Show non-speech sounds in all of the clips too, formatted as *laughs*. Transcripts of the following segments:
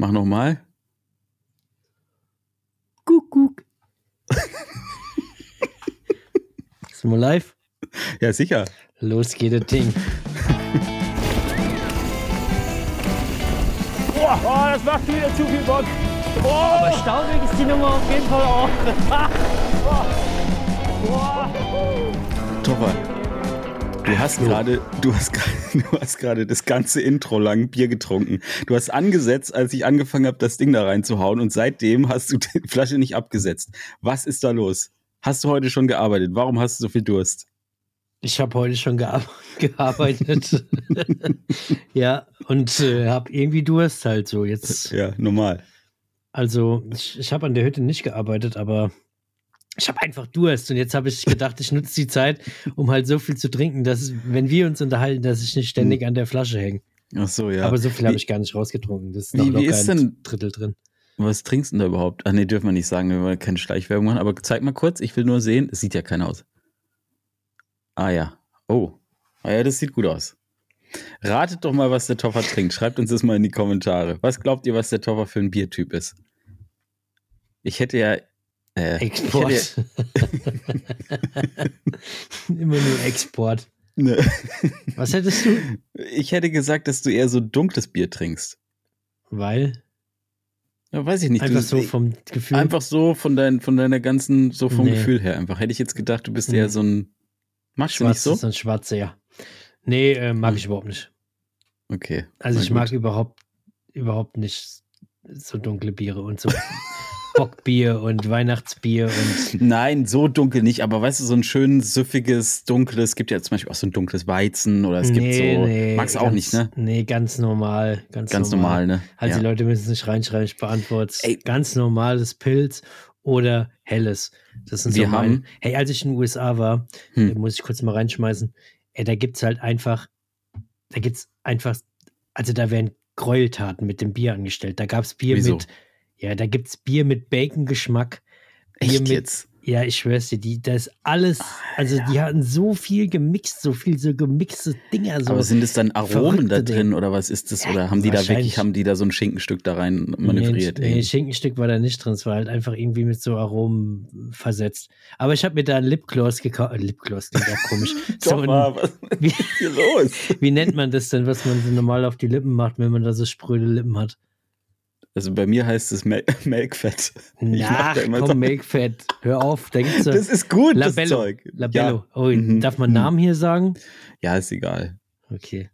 Mach nochmal. Kuckuck. Sind *laughs* wir live? Ja, sicher. Los geht das Ding. Boah, oh, das macht wieder zu viel Bock. Oh, Aber staubig ist die Nummer auf jeden Fall auch. *laughs* Topper. Du hast gerade, du hast gerade, du *laughs* hast gerade das ganze Intro lang Bier getrunken. Du hast angesetzt, als ich angefangen habe, das Ding da reinzuhauen und seitdem hast du *laughs* die Flasche nicht abgesetzt. Was ist da los? Hast du heute schon gearbeitet? Warum hast du so viel Durst? Ich habe heute schon gear *laughs* gearbeitet. ja, und äh, habe irgendwie Durst halt so. Jetzt, Ja, normal. also ich, ich habe an der Hütte nicht gearbeitet, aber ich habe einfach Durst. Und jetzt habe ich gedacht, ich nutze die Zeit, um halt so viel zu trinken, dass, wenn wir uns unterhalten, dass ich nicht ständig an der Flasche hänge. Ach so, ja. Aber so viel habe Wie- ich gar nicht rausgetrunken. Das ist wie- noch wie locker ist ein denn- Drittel drin. Was trinkst du denn da überhaupt? Ach nee, dürfen wir nicht sagen, wir wollen keine Schleichwerbung machen, aber zeig mal kurz, ich will nur sehen, es sieht ja keiner aus. Ah ja. Oh. Ah ja, das sieht gut aus. Ratet doch mal, was der Toffer trinkt. Schreibt uns das mal in die Kommentare. Was glaubt ihr, was der Toffer für ein Biertyp ist? Ich hätte ja. Äh, ich Export. *laughs* Immer nur Export. ne, Was hättest du? ich hätte gesagt, dass du eher so dunkles Bier trinkst. Weil Ja, weiß ich nicht. einfach du, so vom Gefühl. Einfach so von, dein, von deiner ganzen, so vom Nee. Gefühl her einfach. Hätte ich jetzt gedacht, du bist Nee. eher so ein. Magst du nicht schwarz so? ist ein schwarzer, ja. Nee, äh, mag ich überhaupt nicht. Okay. Also na ich gut. mag überhaupt, überhaupt nicht so dunkle Biere und so *laughs* Bockbier und Weihnachtsbier und Nein, so dunkel nicht, aber weißt du, so ein schön süffiges, dunkles, gibt ja zum Beispiel auch so ein dunkles Weizen oder es gibt so. magst du auch nicht, ne? Nee, ganz normal. Ganz, Ganz normal, ne? Also ja. die Leute müssen es nicht reinschreiben, ich beantworte es. Ganz normales Pilz oder helles. Das sind Wir so meine. haben- Hey, als ich in den USA war, Hm. muss ich kurz mal reinschmeißen, ey, da gibt's halt einfach, da gibt's einfach, also da werden Gräueltaten mit dem Bier angestellt. Da gab's Bier Wieso? mit, ja, da gibt's Bier mit Bacon-Geschmack. Bier mit, jetzt? ja, ich schwör's dir, die, das ist alles, also die hatten so viel gemixt, so viel so gemixte Dinger, so. aber sind es dann Aromen da drin Dinge. oder was ist das? Ja, Oder haben die da wirklich, haben die da so ein Schinkenstück da rein manövriert? Nee, nee? Schinkenstück war da nicht drin. Es war halt einfach irgendwie mit so Aromen versetzt. Aber ich habe mir da ein Lipgloss gekauft. Äh, Lipgloss klingt auch komisch. *laughs* so Doch, mal, was wie, ist hier los? *laughs* wie nennt man das denn, was man so normal auf die Lippen macht, wenn man da so spröde Lippen hat? Also bei mir heißt es Mel *laughs* Melkfett. Immer komm, so- Milkfett. Hör auf. Da gibt's so Das ist gut, das Labello. Zeug. Labello. Ja, Oh, Mhm. darf man. Namen hier sagen? ja ist egal. Okay.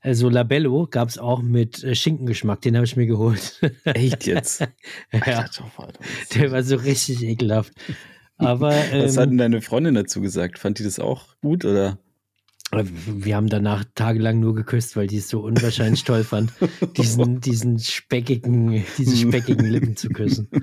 Also Labello gab es auch mit äh, Schinkengeschmack. Den habe ich mir geholt. *laughs* Echt jetzt? ja, Alter, Toffer, Alter. der war so richtig ekelhaft. Aber Was hat ähm, denn deine Freundin dazu gesagt? Fand die das auch gut oder? Wir haben danach tagelang nur geküsst, weil die es so unwahrscheinlich toll fand, diesen, *laughs* diesen speckigen, diese speckigen Lippen zu küssen. *laughs*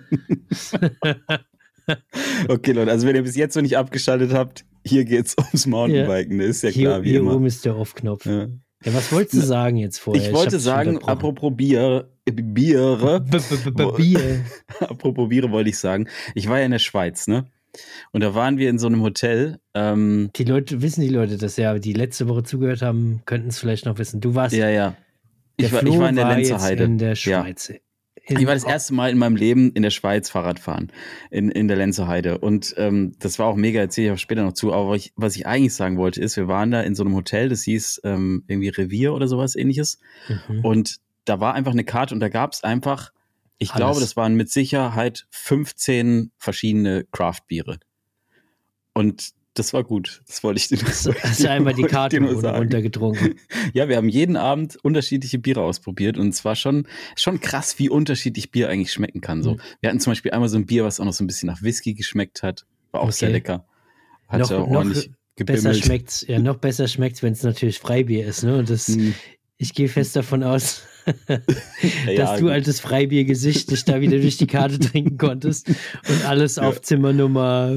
Okay, Leute, also wenn ihr bis jetzt noch nicht abgeschaltet habt, hier geht's ums Mountainbiken, ne? ist ja hier klar, wie hier immer. oben ist der Off-Knopf. Ja. Ja. was wolltest du sagen jetzt vorher? Ich wollte hab's dich sagen, apropos Bier, äh, Biere, Bier. *laughs* apropos Biere wollte ich sagen, ich war ja in der Schweiz, ne? Und da waren wir in so einem Hotel, ähm, Die Leute, wissen die Leute das ja, die letzte Woche zugehört haben, könnten es vielleicht noch wissen. Du warst, ja, ja. Ich war, ich war in der war Lenzer jetzt Heide. in der Ja. Schweiz. In- Ich war das erste Mal in meinem Leben in der Schweiz Fahrrad fahren, in, in der Lenzer Heide. Und ähm, das war auch mega, erzähle ich auch später noch zu. Aber ich, was ich eigentlich sagen wollte, ist, wir waren da in so einem Hotel, das hieß ähm, irgendwie Revier oder sowas ähnliches. Mhm. Und da war einfach eine Karte und da gab es einfach, ich Alles. glaube, das waren mit Sicherheit 15 verschiedene Craft-Biere. Und das war gut. Das wollte ich dir Hast du- *laughs* hast du einmal die Karte runtergetrunken? *laughs* Ja, wir haben jeden Abend unterschiedliche Biere ausprobiert und es war schon, schon krass, wie unterschiedlich Bier eigentlich schmecken kann. So. Mhm. Wir hatten zum Beispiel einmal so ein Bier, was auch noch so ein bisschen nach Whisky geschmeckt hat. War auch Okay. sehr lecker. Hat Noch- ja ordentlich Besser gebimmelt. schmeckt's, ja, noch besser schmeckt's, wenn es natürlich Freibier ist, ne? Und das, Hm, ich gehe fest davon aus, ja, dass ja, du altes Freibiergesicht dich da wieder durch die Karte *laughs* trinken konntest und alles Ja. auf Zimmer Nummer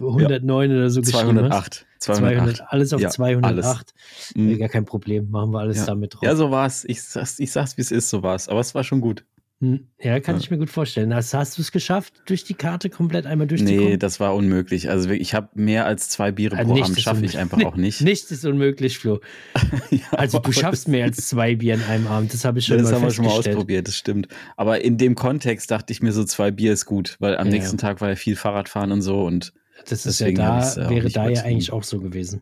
109 oder so geschrieben hast. 208. 208. 200, alles auf Ja, 208. Äh, Mhm. Gar kein Problem, machen wir alles Ja. damit drauf. Ja, so war's. Ich sag's, ich sag's, wie es ist, so war's. Aber es war schon gut. Hm, Ja, kann Ja. ich mir gut vorstellen. Hast, hast du es geschafft, durch die Karte komplett einmal Nee, durchzukommen? das war unmöglich. Also ich habe mehr als zwei Biere Ah, pro Abend schaffe ich einfach auch nicht. Nichts ist unmöglich, Flo. *laughs* Ja, Also du schaffst mehr als *laughs* zwei Bier in einem Abend. Das habe ich das, schon das mal haben wir schon mal ausprobiert, das stimmt. Aber in dem Kontext dachte ich mir so, zwei Bier ist gut, weil am Ja. nächsten Tag war ja viel Fahrradfahren und so und Das ist ja da, äh, wäre da ja eigentlich auch so gewesen.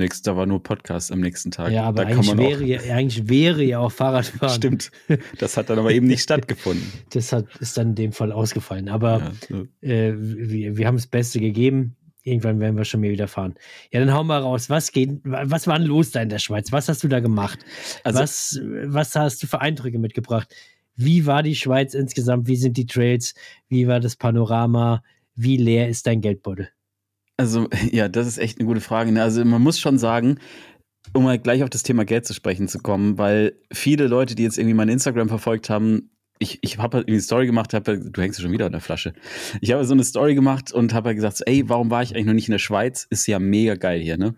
Nächster war nur Podcast am nächsten Tag. Ja, aber da kann eigentlich man wäre, auch, ja, eigentlich wäre ja auch Fahrradfahren. Stimmt. *laughs* Das hat dann aber eben nicht stattgefunden. Das hat, ist dann in dem Fall ausgefallen. Aber Ja, so. äh, wir, wir haben das Beste gegeben. Irgendwann werden wir schon mehr wieder fahren. Ja, dann hau mal raus. Was geht, was war denn los da in der Schweiz? Was hast du da gemacht? Also- was, was hast du für Eindrücke mitgebracht? Wie war die Schweiz insgesamt? Wie sind die Trails? Wie war das Panorama? Wie leer ist dein Geldbeutel? Also, *laughs* ja, das ist echt eine gute Frage. ne? Also, man muss schon sagen, um mal gleich auf das Thema Geld zu sprechen zu kommen, weil viele Leute, die jetzt irgendwie mein Instagram verfolgt haben, ich, ich habe halt irgendwie eine Story gemacht, hab, halt- du hängst schon wieder an der Flasche. Ich habe so eine Story gemacht und habe halt gesagt, so, ey, warum war ich eigentlich noch nicht in der Schweiz? Ist ja mega geil hier, ne?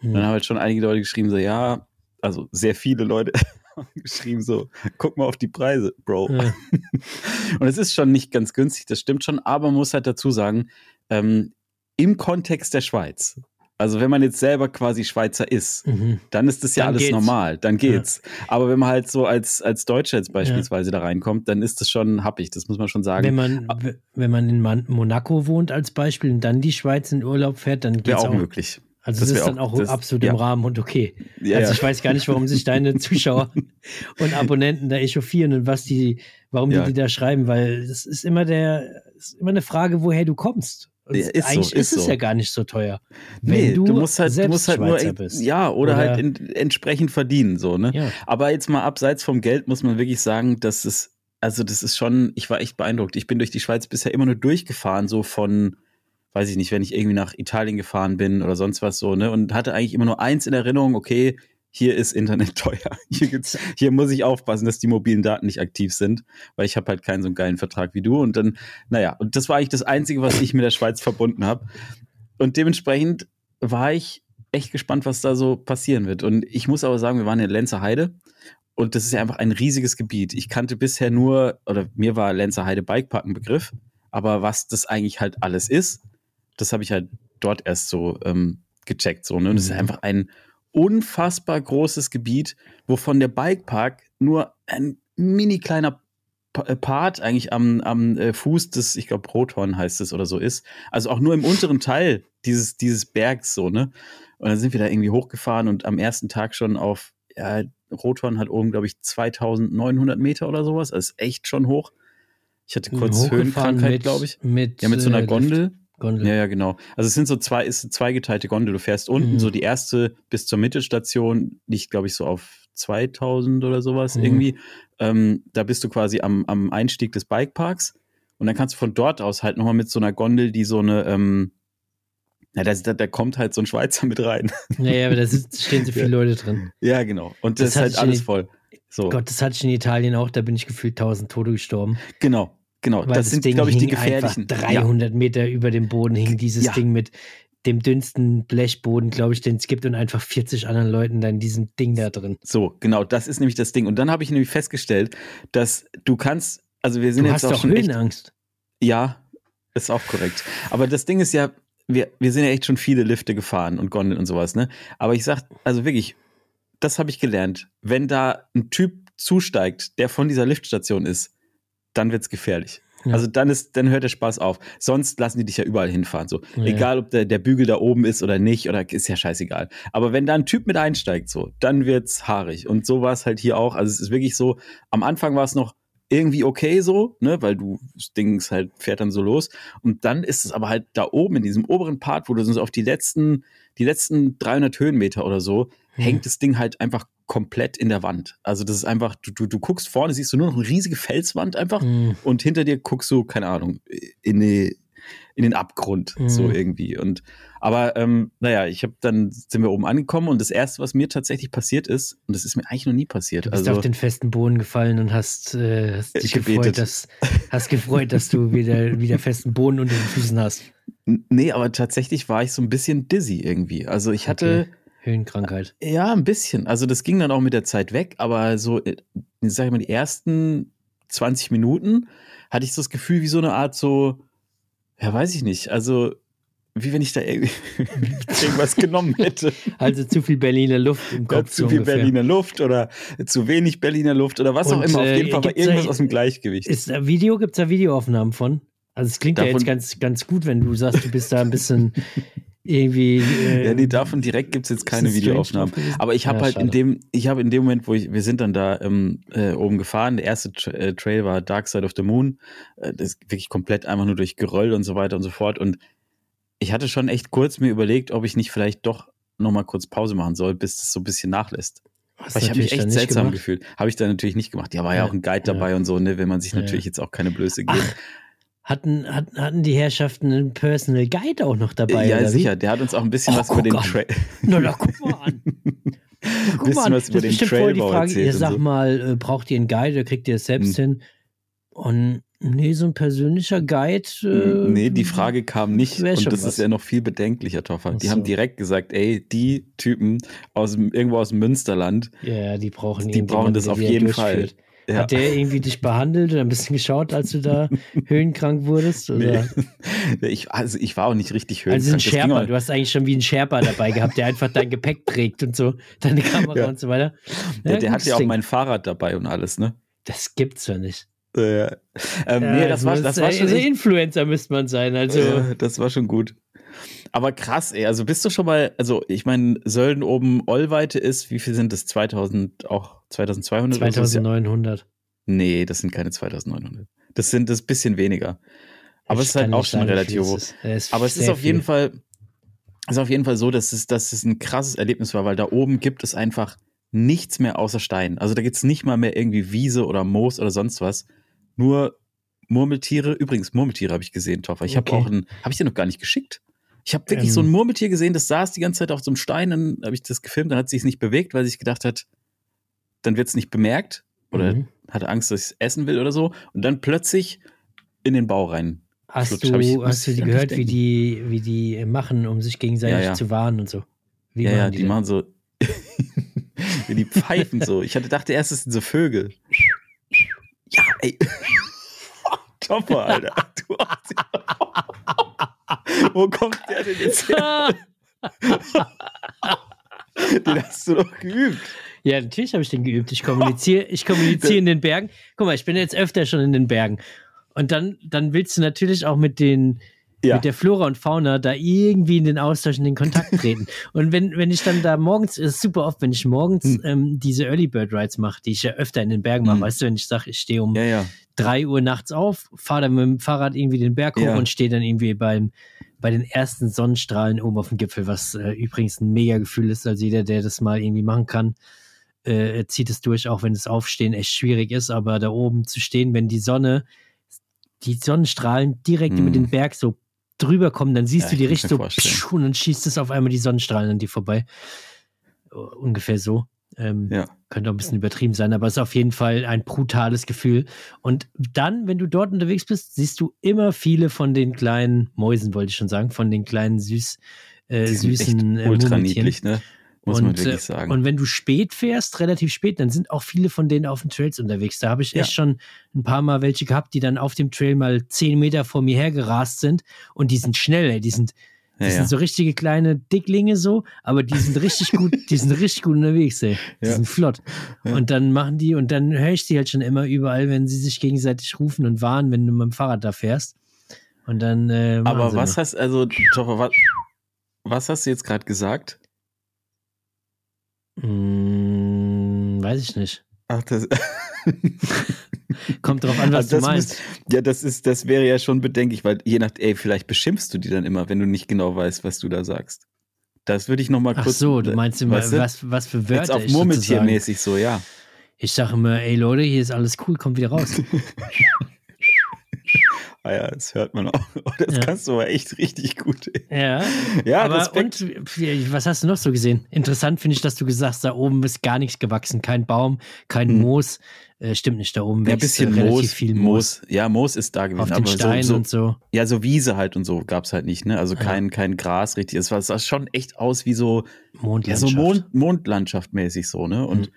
Hm. Dann haben halt schon einige Leute geschrieben, so, ja, also sehr viele Leute *laughs* haben geschrieben, so, guck mal auf die Preise, Bro. Ja. *laughs* Und es ist schon nicht ganz günstig, das stimmt schon, aber man muss halt dazu sagen, ähm, im Kontext der Schweiz, also wenn man jetzt selber quasi Schweizer ist, Mhm. dann ist das ja Dann alles geht's. normal, dann geht's. Aber wenn man halt so als, als Deutscher jetzt beispielsweise da reinkommt, dann ist das schon happig, das muss man schon sagen. Wenn man, w- wenn man in Monaco wohnt als Beispiel und dann die Schweiz in Urlaub fährt, dann geht Wäre es auch auch. möglich. Also Das das ist dann auch- auch das- absolut ja. im Rahmen und okay. Ja, also ja. ich weiß gar nicht, warum sich deine *laughs* Zuschauer und Abonnenten da echauffieren und was die, warum Ja. die, die da schreiben, weil es ist immer der, es ist immer eine Frage, woher du kommst. Ja, ist so, eigentlich ist ist es so. ja gar nicht so teuer. Nee, Wenn du, musst halt, du musst halt nur, bist. ja, oder, Oder- halt in, entsprechend verdienen, so, ne? Ja. Aber jetzt mal abseits vom Geld muss man wirklich sagen, dass es, also das ist schon, ich war echt beeindruckt. Ich bin durch die Schweiz bisher immer nur durchgefahren, so von, weiß ich nicht, wenn ich irgendwie nach Italien gefahren bin oder sonst was so, ne? Und hatte eigentlich immer nur eins in Erinnerung, okay, hier ist Internet *laughs* teuer. Hier, hier muss ich aufpassen, dass die mobilen Daten nicht aktiv sind, weil ich habe halt keinen so geilen Vertrag wie du. Und dann, naja, und das war eigentlich das Einzige, was ich mit der Schweiz verbunden habe. Und dementsprechend war ich echt gespannt, was da so passieren wird. Und ich muss aber sagen, wir waren in Lenzer Heide und das ist ja einfach ein riesiges Gebiet. Ich kannte bisher nur, oder mir war Lenzer Heide Bikepark ein Begriff, aber was das eigentlich halt alles ist, das habe ich halt dort erst so ähm, gecheckt. So, ne? Und es ist Mhm. einfach ein unfassbar großes Gebiet, wovon der Bikepark nur ein mini kleiner äh, Part eigentlich am, am äh, Fuß des, ich glaube, Rothorn heißt es oder so ist. Also auch nur im unteren Teil dieses, dieses Bergs so, ne? Und dann sind wir da irgendwie hochgefahren und am ersten Tag schon auf, ja, Rothorn hat oben, glaube ich, 2900 Meter oder sowas. Das ist echt schon hoch. Ich hatte kurz Höhenkrankheit, glaube ich. Mit, Ja, mit so einer äh, Gondel. Gondel. Ja, ja, genau. Also es sind so zwei, ist eine zweigeteilte Gondel. Du fährst unten, Mhm. so die erste bis zur Mittelstation, liegt, glaube ich, so auf 2000 oder sowas Mhm. irgendwie. Ähm, da bist du quasi am, am Einstieg des Bikeparks. Und dann kannst du von dort aus halt nochmal mit so einer Gondel, die so eine, ähm, ja, da, da, kommt halt so ein Schweizer mit rein. *laughs* Ja, ja, aber da stehen so viele Ja. Leute drin. ja, genau. Und das, Das ist halt alles voll. So, Gott, das hatte ich in Italien auch, da bin ich gefühlt 1000 Tote gestorben. genau, genau. Weil Das sind, glaube ich, die gefährlichen. Einfach 300 Meter über dem Boden hing dieses Ja. Ding mit dem dünnsten Blechboden, glaube ich, den es gibt und einfach 40 anderen Leuten da in diesem Ding da drin. So, genau, das ist nämlich das Ding. Und dann habe ich nämlich festgestellt, dass du kannst, also wir sind Du jetzt hast auch doch schon echt Höhenangst. Ja, ist auch korrekt. Aber das Ding ist ja, wir, wir sind ja echt schon viele Lifte gefahren und Gondeln und sowas, ne? Aber ich sag, also wirklich, das habe ich gelernt. Wenn da ein Typ zusteigt, der von dieser Liftstation ist, dann wird's gefährlich. Ja. Also dann ist, dann hört der Spaß auf. Sonst lassen die dich ja überall hinfahren. So. Ja. Egal, ob der, der Bügel da oben ist oder nicht, oder ist ja scheißegal. Aber wenn da ein Typ mit einsteigt, so, dann wird's haarig. Und so war es halt hier auch. Also es ist wirklich so, am Anfang war es noch irgendwie okay so, ne, weil du, das Ding ist halt, fährt dann so los. Und dann ist es aber halt da oben in diesem oberen Part, wo du so auf die letzten, die letzten 300 Höhenmeter oder so, hängt das Ding halt einfach komplett in der Wand. Also das ist einfach, du, du, du guckst vorne, siehst du nur noch eine riesige Felswand einfach Mhm. und hinter dir guckst du, keine Ahnung, in, die, in den Abgrund, Mhm. so irgendwie. Und aber ähm, naja, ich habe dann sind wir oben angekommen und das erste, was mir tatsächlich passiert ist, und das ist mir eigentlich noch nie passiert, Du bist also auf den festen Boden gefallen und hast, äh, hast dich gebetet. gefreut, dass, hast gefreut, dass du wieder, *laughs* wieder festen Boden unter den Füßen hast. nee, aber tatsächlich war ich so ein bisschen dizzy irgendwie. Also ich hatte Okay. Höhenkrankheit. ja ein bisschen. Also das ging dann auch mit der Zeit weg, aber so, äh, sag ich mal, die ersten 20 Minuten hatte ich so das Gefühl, wie so eine Art so, ja, weiß ich nicht, also wie wenn ich da *laughs* irgendwas genommen hätte. Also zu viel Berliner Luft im Kopf. Ja, zu viel ungefähr. Berliner Luft oder zu wenig Berliner Luft oder was Und, auch immer. Auf jeden äh, Fall war irgendwas da, aus dem Gleichgewicht. Ist da Video, gibt es da Videoaufnahmen von? Also es klingt davon, ja jetzt ganz, ganz gut, wenn du sagst, du bist da ein bisschen *laughs* irgendwie. Äh, ja, nee, davon direkt gibt es jetzt keine Videoaufnahmen. Aber ich habe ja, halt schade. in dem, ich habe in dem Moment, wo ich, wir sind dann da ähm, äh, oben gefahren, der erste Tra äh, Trail war Dark Side of the Moon. Äh, das ist wirklich komplett einfach nur durch Geröll und so weiter und so fort. Und ich hatte schon echt kurz mir überlegt, ob ich nicht vielleicht doch nochmal kurz Pause machen soll, bis das so ein bisschen nachlässt. Weil ich habe mich echt seltsam gemacht? gefühlt. Habe ich da natürlich nicht gemacht. Ja, war ja, ja auch ein Guide dabei ja. und so, ne, will man sich natürlich jetzt auch keine Blöße geben. Ach, hatten, hatten, hatten die Herrschaften einen Personal Guide auch noch dabei? Ja, sicher. Wie? Der hat uns auch ein bisschen oh, was über den Trail. *laughs* Na, na, guck mal an. guck mal an. Was über das ist bestimmt voll die Frage, ihr sag so. mal, äh, braucht ihr einen Guide oder kriegt ihr es selbst hm. hin? Und Nee, so ein persönlicher Guide. Äh, nee, die Frage kam nicht. Und das was. ist ja noch viel bedenklicher, Toffer. Die so. haben direkt gesagt, ey, die Typen aus irgendwo aus dem Münsterland. Ja, die brauchen Die brauchen das auf jeden Fall. Ja. Hat der irgendwie dich behandelt oder ein bisschen geschaut, als du da *laughs* höhenkrank wurdest? Oder? Nee. *laughs* Ich, also ich war auch nicht richtig höhenkrank. Also ein Sherpa, du hast eigentlich schon wie einen Sherpa dabei gehabt, der einfach dein Gepäck trägt und so, deine *laughs* Kamera ja. und so weiter. Ja, der, der hat ja auch mein Fahrrad dabei und alles, ne? Das gibt's ja nicht. Ja. Ähm, ja, nee, das war, das war schon. Also Influencer müsste man sein. Also. Das war schon gut. Aber krass, ey. Also bist du schon mal, also ich meine, Sölden oben Ollweite ist, wie viel sind das? 2000, auch 2200? 2900. Nee, das sind keine 2900. Das sind das bisschen weniger. Aber ich es ist halt auch schon sagen, relativ hoch. Aber es ist auf jeden viel. Fall, ist auf jeden Fall so, dass es, dass es ein krasses Erlebnis war, weil da oben gibt es einfach nichts mehr außer Stein. Also da gibt es nicht mal mehr irgendwie Wiese oder Moos oder sonst was nur Murmeltiere. Übrigens, Murmeltiere habe ich gesehen, Toffer. Ich okay. habe auch ein, habe ich dir noch gar nicht geschickt. Ich habe wirklich ähm. so ein ähm. Murmeltier gesehen, das saß die ganze Zeit auf so einem Stein, dann habe ich das gefilmt, dann hat sich nicht bewegt, weil sich gedacht hat, dann wird es nicht bemerkt oder mhm. hatte Angst, dass ich es essen will oder so. Und dann plötzlich in den Bau rein. Hast Flutsch, du, ich, hast du die gehört, wie die, wie die machen, um sich gegenseitig ja, ja. zu warnen und so? Wie ja, ja, die, die machen so, *laughs* wie die pfeifen so. Ich hatte dachte erst, es sind so Vögel. Ja, ey. *laughs* Topper, Alter. Du *laughs* *laughs* Wo kommt der denn jetzt her? *laughs* den hast du doch geübt. Ja, natürlich habe ich den geübt. Ich kommuniziere, ich kommuniziere in den Bergen. Guck mal, ich bin jetzt öfter schon in den Bergen. Und dann, dann willst du natürlich auch mit den, ja. mit der Flora und Fauna da irgendwie in den Austausch, in den Kontakt treten. *laughs* und wenn, wenn ich dann da morgens, ist super oft, wenn ich morgens hm. ähm, diese Early Bird Rides mache, die ich ja öfter in den Bergen mache, hm. weißt du, wenn ich sage, ich stehe um ja, ja. 3 Uhr nachts auf, fahre dann mit dem Fahrrad irgendwie den Berg hoch und stehe dann irgendwie beim, bei den ersten Sonnenstrahlen oben auf dem Gipfel, was äh, übrigens ein mega Gefühl ist, als jeder, der das mal irgendwie machen kann. Äh, zieht es durch, auch wenn das Aufstehen echt schwierig ist, aber da oben zu stehen, wenn die Sonne, die Sonnenstrahlen direkt mm. über den Berg so drüber kommen, dann siehst ja, du die richtig so und dann schießt es auf einmal die Sonnenstrahlen an dir vorbei. Ungefähr so. Ähm, ja. Könnte auch ein bisschen übertrieben sein, aber es ist auf jeden Fall ein brutales Gefühl. Und dann, wenn du dort unterwegs bist, siehst du immer viele von den kleinen Mäusen, wollte ich schon sagen, von den kleinen süß, äh, süßen äh, ultra niedlich, ne? Muss und, man wirklich äh, sagen. Und wenn du spät fährst, relativ spät, dann sind auch viele von denen auf den Trails unterwegs. Da habe ich ja. echt schon ein paar Mal welche gehabt, die dann auf dem Trail mal zehn Meter vor mir hergerast sind und die sind schnell, ey. die sind, die ja, sind so richtige kleine Dicklinge so, aber die sind richtig gut, *laughs* die sind richtig gut unterwegs, ey. Die sind flott. Und dann machen die, und dann höre ich die halt schon immer überall, wenn sie sich gegenseitig rufen und warnen, wenn du mit dem Fahrrad da fährst. Und dann. Äh, aber was hast, also, Toffer, was, was hast du jetzt gerade gesagt? Hm, weiß ich nicht. Ach, das. *laughs* Kommt drauf an, was also du meinst. Muss, ja, das ist, das wäre ja schon bedenklich, weil je nach, ey, vielleicht beschimpfst du die dann immer, wenn du nicht genau weißt, was du da sagst. Das würde ich noch mal kurz. Ach so, du meinst immer, weißt du? was, was für Wörter Jetzt auf Murmeltiermäßig so, ja. Ich sage immer, ey Leute, hier ist alles cool, kommt wieder raus. *laughs* Ah ja, das hört man auch. *laughs* Oh, das ja. kannst du aber echt richtig gut. Ja. *laughs* Ja, aber Respekt. und was hast du noch so gesehen? Interessant finde ich, dass du gesagt hast, da oben ist gar nichts gewachsen. Kein Baum, kein hm. Moos. Äh, stimmt nicht, da oben wächst ja, ein bisschen Moos, viel Moos. Moos. Ja, Moos ist da gewesen. Auf den Steinen so, so, und so. Ja, so Wiese halt und so gab es halt nicht, ne? Also kein, ja. kein Gras richtig. Es sah schon echt aus wie so, Mondlandschaft. Ja, so Mond, Mondlandschaft mäßig so, ne? Und hm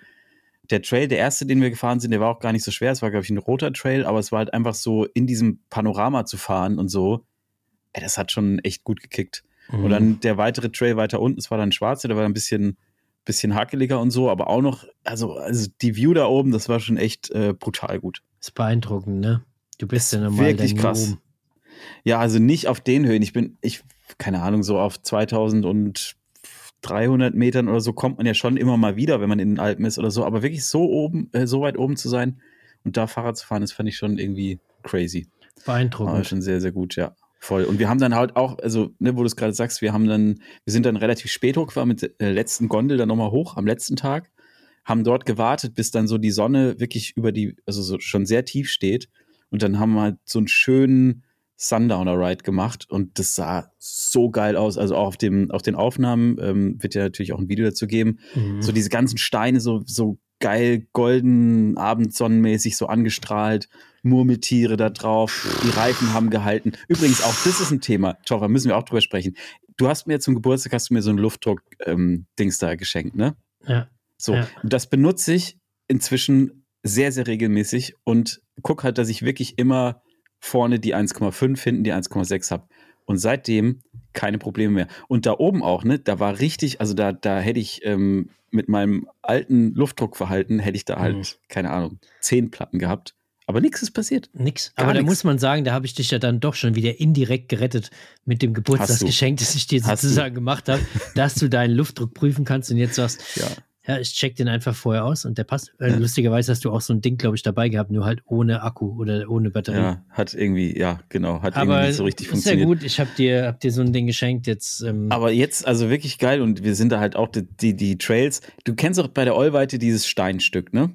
der Trail, der erste, den wir gefahren sind, der war auch gar nicht so schwer. Es war, glaube ich, ein roter Trail, aber es war halt einfach so, in diesem Panorama zu fahren und so. Ey, das hat schon echt gut gekickt. Mhm. Und dann der weitere Trail weiter unten, es war dann schwarze, der war ein bisschen, bisschen hakeliger und so, aber auch noch, also, also die View da oben, das war schon echt äh, brutal gut. ist beeindruckend, ne? Du bist ja normal wirklich krass. oben. Ja, also nicht auf den Höhen. Ich bin, ich, keine Ahnung, so auf 2300 Metern oder so kommt man ja schon immer mal wieder, wenn man in den Alpen ist oder so. Aber wirklich so oben, äh, so weit oben zu sein und da Fahrrad zu fahren, das fand ich schon irgendwie crazy. Beeindruckend. schon sehr, sehr gut, ja. Voll. Und wir haben dann halt auch, also, ne, wo du es gerade sagst, wir haben dann, wir sind dann relativ spät hochgefahren mit der letzten Gondel dann nochmal hoch am letzten Tag, haben dort gewartet, bis dann so die Sonne wirklich über die, also so schon sehr tief steht. Und dann haben wir halt so einen schönen Sundowner-Ride gemacht und das sah so geil aus. Also auch auf, dem, auf den Aufnahmen ähm, wird ja natürlich auch ein Video dazu geben. Mhm. So diese ganzen Steine, so, so geil golden, abendsonnenmäßig so angestrahlt, Murmeltiere da drauf, die Reifen haben gehalten. Übrigens, auch das ist ein Thema, Toffer, müssen wir auch drüber sprechen. Du hast mir zum Geburtstag, hast du mir so ein Luftdruck-Dings da geschenkt, ne? ja. So, Ja. und das benutze ich inzwischen sehr, sehr regelmäßig und guck halt, dass ich wirklich immer vorne die 1,5, hinten die 1,6 habe. Und seitdem keine Probleme mehr. Und da oben auch, ne, da war richtig, also da, da hätte ich ähm, mit meinem alten Luftdruckverhalten, hätte ich da halt, Mhm. keine Ahnung, zehn Platten gehabt. Aber nichts ist passiert. Nix. Gar Aber da nix. muss man sagen, da habe ich dich ja dann doch schon wieder indirekt gerettet mit dem Geburtstagsgeschenk, das ich dir sozusagen gemacht habe, dass du deinen Luftdruck prüfen kannst und jetzt sagst, Ja. Ja, ich check den einfach vorher aus und der passt. Äh, Ja. Lustigerweise hast du auch so ein Ding, glaube ich, dabei gehabt, nur halt ohne Akku oder ohne Batterie. Ja, hat irgendwie, ja, genau, hat Aber irgendwie nicht so richtig ist ja funktioniert. gut, ich habe dir, hab dir so ein Ding geschenkt, jetzt ähm, Aber jetzt, also wirklich geil und wir sind da halt auch die, die, die Trails. Du kennst auch bei der Ollweite dieses Steinstück, ne?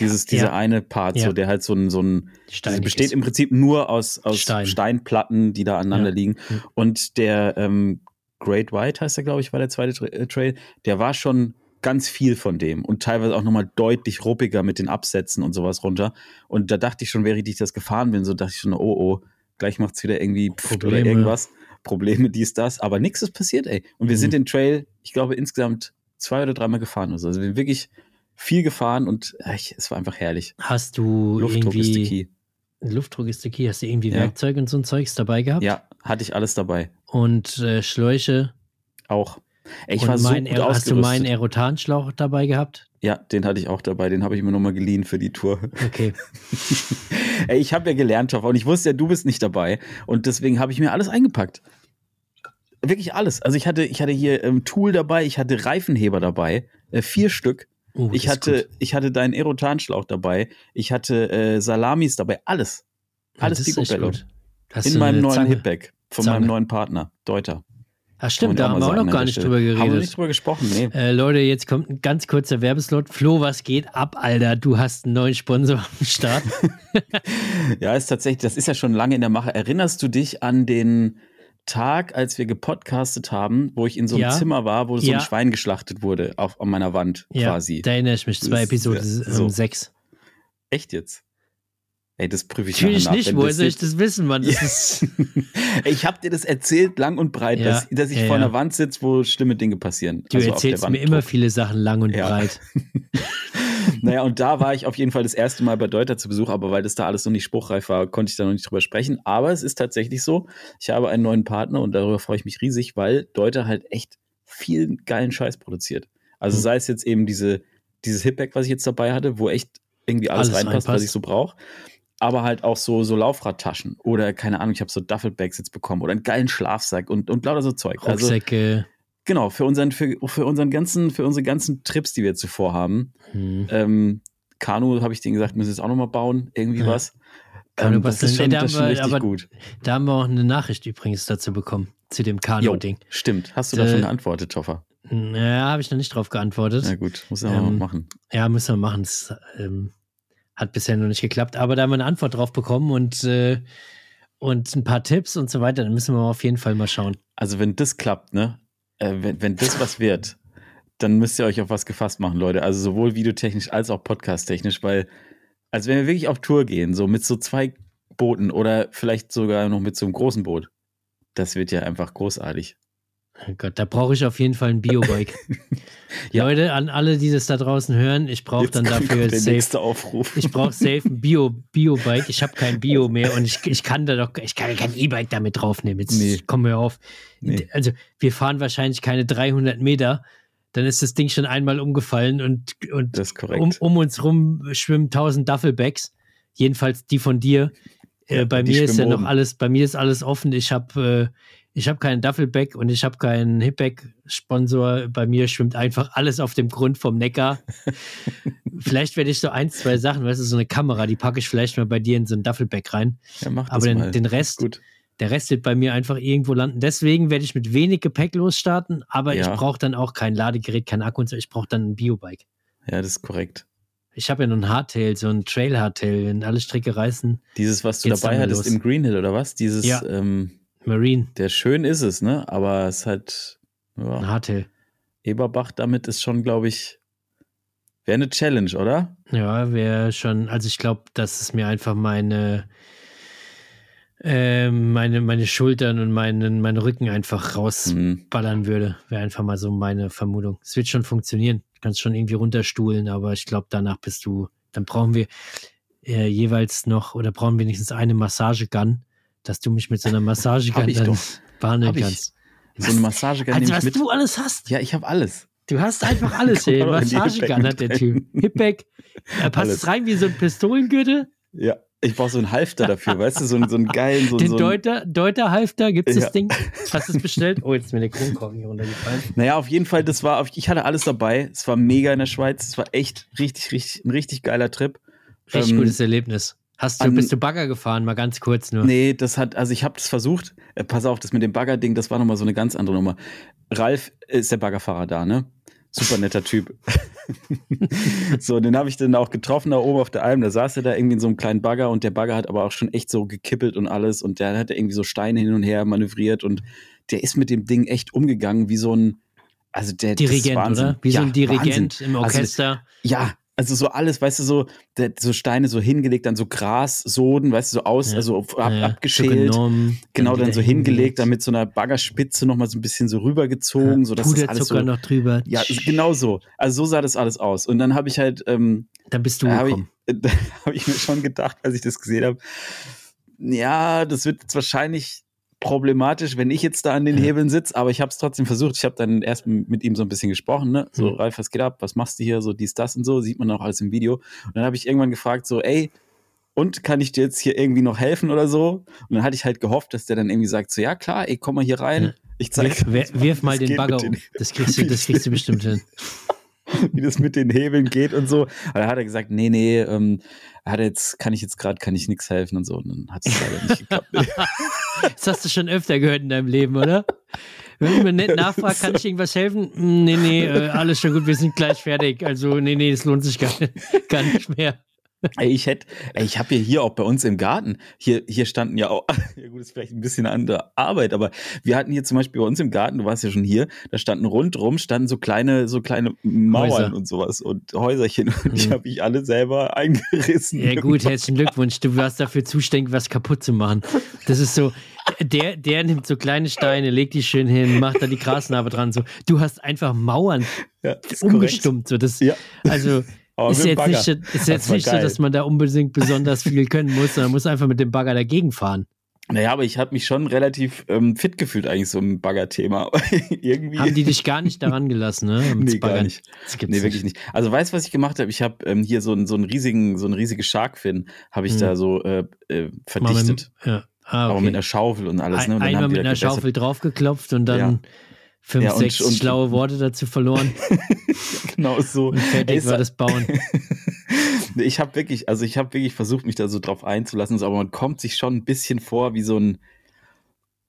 Dieses, dieser ja, eine Part, Ja. so, der halt so ein, so ein, das steinig besteht ist. im Prinzip nur aus, aus Stein. Steinplatten, die da aneinander Ja. liegen. Mhm. Und der ähm, Great White heißt er, glaube ich, war der zweite Tra äh, Trail, der war schon ganz viel von dem und teilweise auch nochmal deutlich ruppiger mit den Absätzen und sowas runter. Und da dachte ich schon, während ich das gefahren bin, so dachte ich schon, oh, oh, gleich macht's wieder irgendwie pft oder Probleme. irgendwas. Probleme, dies, das. Aber nichts ist passiert, ey. Und wir Mhm. sind den Trail, ich glaube, insgesamt zwei oder dreimal gefahren. oder so. Also wir sind wirklich viel gefahren und ich, es war einfach herrlich. Hast du Luftdruck ist irgendwie die Key. Luftdruck ist der Key, hast du irgendwie Ja. Werkzeug und so ein Zeugs dabei gehabt? Ja, hatte ich alles dabei. Und äh, Schläuche. Auch. Ey, ich und war so mein, gut Aer- hast du meinen. Aerotanschlauch dabei gehabt? Ja, den hatte ich auch dabei. Den habe ich mir nochmal geliehen für die Tour. Okay. *laughs* Ey, ich habe ja gelernt, Toffer, und ich wusste ja, du bist nicht dabei. Und deswegen habe ich mir alles eingepackt. Wirklich alles. Also ich hatte, ich hatte hier ähm, Tool dabei, ich hatte Reifenheber dabei, äh, vier Stück. Oh, ich hatte, ich hatte deinen Aerotanschlauch dabei, ich hatte äh, Salamis dabei, alles. Ja, Alles echt Picobello. In meinem eine neuen Zange? Hipback von Zange. meinem neuen Partner, Deuter. Ach stimmt, da haben wir auch noch gar nicht drüber Haben wir geredet. nicht drüber gesprochen, nee. Äh, Leute, jetzt kommt ein ganz kurzer Werbeslot. Flo, was geht ab, Alter? Du hast einen neuen Sponsor am Start. *laughs* Ja, ist tatsächlich, das ist ja schon lange in der Mache. Erinnerst du dich an den Tag, als wir gepodcastet haben, wo ich in so einem Ja. Zimmer war, wo so Ja. ein Schwein geschlachtet wurde auf, an meiner Wand ja, quasi? da erinnere ich mich. Zwei Das- Episode ja, so. ähm, sechs. Echt jetzt? Ey, das prüfe ich Natürlich nicht. wenn Woher soll ich das wissen, Mann? Das Ja. *laughs* ich habe dir das erzählt, lang und breit, Ja, dass, dass ich ja, vor einer Wand sitze, wo schlimme Dinge passieren. du Also erzählst mir immer viele Sachen lang und Ja. breit. *laughs* Naja, und da war ich auf jeden Fall das erste Mal bei Deuter zu Besuch, aber weil das da alles noch nicht spruchreif war, konnte ich da noch nicht drüber sprechen. Aber es ist tatsächlich so, ich habe einen neuen Partner und darüber freue ich mich riesig, weil Deuter halt echt viel geilen Scheiß produziert. Also Mhm. sei es jetzt eben diese, dieses Hipback, was ich jetzt dabei hatte, wo echt irgendwie alles, Alles reinpasst, was reinpasst. ich so brauche. Aber halt auch so, so Laufradtaschen oder keine Ahnung, ich habe so Duffelbags jetzt bekommen oder einen geilen Schlafsack und, und lauter so Zeug. Also Rucksäcke. genau, für unseren, für, für unseren ganzen, für unsere ganzen Trips, die wir jetzt zuvor haben, Hm. ähm, Kanu, habe ich denen gesagt, müssen wir jetzt auch nochmal bauen, irgendwie Ja. was. Kanu Ähm, das ist schon, das ist schon richtig aber- gut. Da haben wir auch eine Nachricht übrigens dazu bekommen, zu dem Kanu-Ding. stimmt. Hast du da Äh, schon geantwortet, Toffer? Naja, habe ich noch nicht drauf geantwortet. Na gut, muss noch ähm, machen. Ja, müssen wir machen. Das ähm, hat bisher noch nicht geklappt. Aber da haben wir eine Antwort drauf bekommen und, äh, und ein paar Tipps und so weiter. Dann müssen wir auf jeden Fall mal schauen. Also wenn das klappt, ne, äh, wenn, wenn das was wird, dann müsst ihr euch auf was gefasst machen, Leute. Also sowohl videotechnisch als auch podcasttechnisch, weil, also wenn wir wirklich auf Tour gehen, so mit so zwei Booten oder vielleicht sogar noch mit so einem großen Boot, das wird ja einfach großartig. Oh Gott, da brauche ich auf jeden Fall ein Biobike. *laughs* Ja. Leute, an alle, die das da draußen hören, ich brauche dann dafür der safe. Aufruf. Ich brauche safe ein Bio, Bio-Bike. Ich habe kein Bio mehr und ich, ich kann da doch, ich kann kein E-Bike damit draufnehmen. Jetzt Nee. kommen wir auf. Nee. Also, wir fahren wahrscheinlich keine 300 Meter. Dann ist das Ding schon einmal umgefallen und, und um, um uns rum schwimmen 1000 Duffelbags. Jedenfalls die von dir. Äh, bei die mir ist ja schwimmen noch oben. alles, bei mir ist alles offen. Ich habe äh, ich habe keinen Duffelbag und ich habe keinen Hipback-Sponsor. Bei mir schwimmt einfach alles auf dem Grund vom Neckar. *laughs* vielleicht werde ich so ein, zwei Sachen, weißt du, so eine Kamera, die packe ich vielleicht mal bei dir in so ein Duffelbag rein. ja, mach das aber den- mal. den Rest- Gut. Der Rest wird bei mir einfach irgendwo landen. Deswegen werde ich mit wenig Gepäck losstarten, aber Ja. ich brauche dann auch kein Ladegerät, kein Akku und so. Ich brauche dann ein Biobike. Ja, das ist korrekt. Ich habe ja noch ein Hardtail, so ein Trail-Hardtail, wenn alle Stricke reißen. Dieses, was du dabei hattest los. im Green Hill oder was? Dieses, Ja. ähm, Marine, der schön ist es, ne? Aber es hat, ein ja, Hardtail. Eberbach damit ist schon, glaube ich, wäre eine Challenge, oder? Ja, wäre schon, also ich glaube, dass es mir einfach meine, ähm, meine, meine Schultern und meinen, meinen Rücken einfach rausballern Hm. würde. Wäre einfach mal so meine Vermutung. Es wird schon funktionieren. Du kannst schon irgendwie runterstuhlen, aber ich glaube, danach bist du, dann brauchen wir äh, jeweils noch oder brauchen wenigstens eine Massagegun, dass du mich mit so einer Massagegun dann behandeln kannst. So eine Massagegun Also was mit. du alles hast. Ja, ich habe alles. Du hast *laughs* einfach alles, ey. Massagegun hat der Typ. Hipback. Da passt Alles. es rein wie so ein Pistolengürtel. Ja, ich brauche so einen Halfter dafür, weißt du, so, einen- so einen geilen, so, Den so einen, Deuter, Deuter-Halfter, gibt's das Ja. Ding? Hast du es bestellt? *laughs* Oh, jetzt ist mir der Kronkorken hier runtergefallen. Naja, auf jeden Fall, das war, ich hatte alles dabei. Es war mega in der Schweiz. Es war echt richtig, richtig, ein richtig geiler Trip. Richtig Ähm, gutes Erlebnis. Hast du, an- bist du Bagger gefahren? Mal ganz kurz nur. Nee, das hat, also ich habe das versucht. Äh, pass auf, das mit dem Bagger-Ding, das war nochmal so eine ganz andere Nummer. Ralf ist der Baggerfahrer da, ne? Super netter Typ. *laughs* so, den habe ich dann auch getroffen da oben auf der Alm. Da saß er da irgendwie in so einem kleinen Bagger und der Bagger hat aber auch schon echt so gekippelt und alles und der hat irgendwie so Steine hin und her manövriert und der ist mit dem Ding echt umgegangen wie so ein, also der Dirigent, oder? Wie so Ja, ein Dirigent Wahnsinn. im Also, Orchester. ja, also so alles, weißt du, so, so Steine so hingelegt, dann so Grassoden, weißt du, so aus, Ja. also ab, Ja, abgeschält. so Genau, dann so hingelegt, dann mit so einer Baggerspitze nochmal so ein bisschen so rübergezogen, Ja, so dass das alles Puderzucker so. noch drüber. Ja, genau so. Also so sah das alles aus. Und dann habe ich halt, ähm, Dann bist du da habe ich, gekommen. *laughs* da hab ich mir schon gedacht, als ich das gesehen habe, ja, das wird jetzt wahrscheinlich problematisch, wenn ich jetzt da an den. Hebeln sitze, aber ich habe es trotzdem versucht. Ich habe dann erst mit ihm so ein bisschen gesprochen, ne? So, Mhm. Ralf, was geht ab? Was machst du hier? So dies, das und so, sieht man auch alles im Video. Und dann habe ich irgendwann gefragt, so, ey, und kann ich dir jetzt hier irgendwie noch helfen oder so? Und dann hatte ich halt gehofft, dass der dann irgendwie sagt, so, ja klar, ey, komm mal hier rein. Ja. Ich zeig Wirf, dir, wirf, mal den Bagger um. Das kriegst, du, *laughs* das kriegst du bestimmt hin. *laughs* wie das mit den Hebeln geht und so. Aber dann hat er gesagt, nee, nee, ähm, hat er jetzt, kann ich jetzt gerade, kann ich nichts helfen und so. Und dann hat es leider nicht geklappt. *laughs* Das hast du schon öfter gehört in deinem Leben, oder? Wenn man nett *laughs* nachfragt, kann ich irgendwas helfen? Hm, Nee, nee, äh, alles schon gut, wir sind gleich fertig. Also, nee, nee, das lohnt sich gar *laughs* gar nicht mehr. Ey, ich hätte, ich habe hier, hier auch bei uns im Garten, hier, hier standen ja auch, *laughs* ja gut, ist vielleicht ein bisschen eine andere Arbeit, aber wir hatten hier zum Beispiel bei uns im Garten, du warst ja schon hier, da standen rundrum, standen so kleine, so kleine Mauern Häuser. und sowas und Häuserchen und die Mhm. habe ich alle selber *laughs* eingerissen. Ja, gut, herzlichen Glückwunsch. Du warst dafür zuständig, was kaputt zu machen. Das ist so, der, der nimmt so kleine Steine, legt die schön hin, macht da die Grasnarbe dran. So, du hast einfach Mauern Ja, korrekt. umgestummt. So, das, Ja. Also, Aber ist jetzt, nicht, so- ist jetzt nicht so, dass man da unbedingt besonders viel können muss, sondern muss einfach mit dem Bagger dagegen fahren. Naja, aber ich habe mich schon relativ ähm, fit gefühlt eigentlich so im Bagger-Thema. *laughs* Irgendwie. Haben die dich gar nicht daran gelassen, ne? Mit Nee, gar Baggern. nicht. Das gibt's Nee, wirklich nicht. Also weißt du, was ich gemacht habe? Ich habe ähm, hier so einen so einen riesigen, so eine riesige Sharkfin, habe ich Hm. da so äh, äh, verdichtet. Mit, ja. ah, Aber okay. mit einer Schaufel und alles. Ne? Und einmal mit einer gebessert. Schaufel draufgeklopft und dann Ja. Fünf, Ja, und- sechs und- schlaue Worte dazu verloren *laughs* Genau so. und fertig Ey, war das Bauen. *laughs* Ich habe wirklich, also ich habe wirklich versucht, mich da so drauf einzulassen, aber man kommt sich schon ein bisschen vor wie so ein,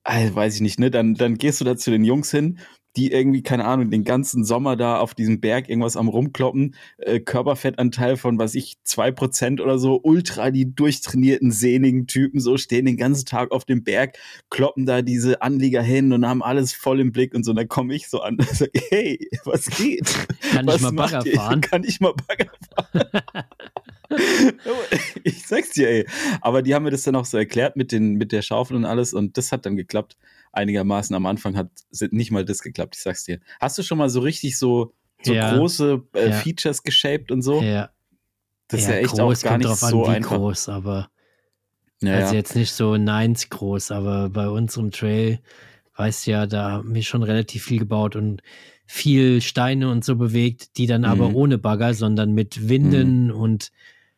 äh, weiß ich nicht, ne? Dann, dann gehst du da zu den Jungs hin, die irgendwie, keine Ahnung, den ganzen Sommer da auf diesem Berg irgendwas am rumkloppen, äh, Körperfettanteil von, was ich, zwei Prozent oder so, ultra die durchtrainierten, sehnigen Typen, so stehen den ganzen Tag auf dem Berg, kloppen da diese Anlieger hin und haben alles voll im Blick und so, und dann komme ich so an und sage, hey, was geht? Kann Was ich mal Bagger fahren? Kann ich mal Bagger fahren? *laughs* *laughs* ich sag's dir, ey. Aber die haben mir das dann auch so erklärt mit, den, mit der Schaufel und alles und das hat dann geklappt. Einigermaßen am Anfang hat nicht mal das geklappt, ich sag's dir. Hast du schon mal so richtig so, so Ja. große äh, Ja. Features geshaped und so? Ja, Das ist ja echt auch groß, gar kommt nicht drauf an, so wie einfach. groß, aber Ja, also ja. jetzt nicht so Nines groß, aber bei unserem Trail, weißt du ja, da haben wir schon relativ viel gebaut und viel Steine und so bewegt, die dann aber Mhm. ohne Bagger, sondern mit Winden und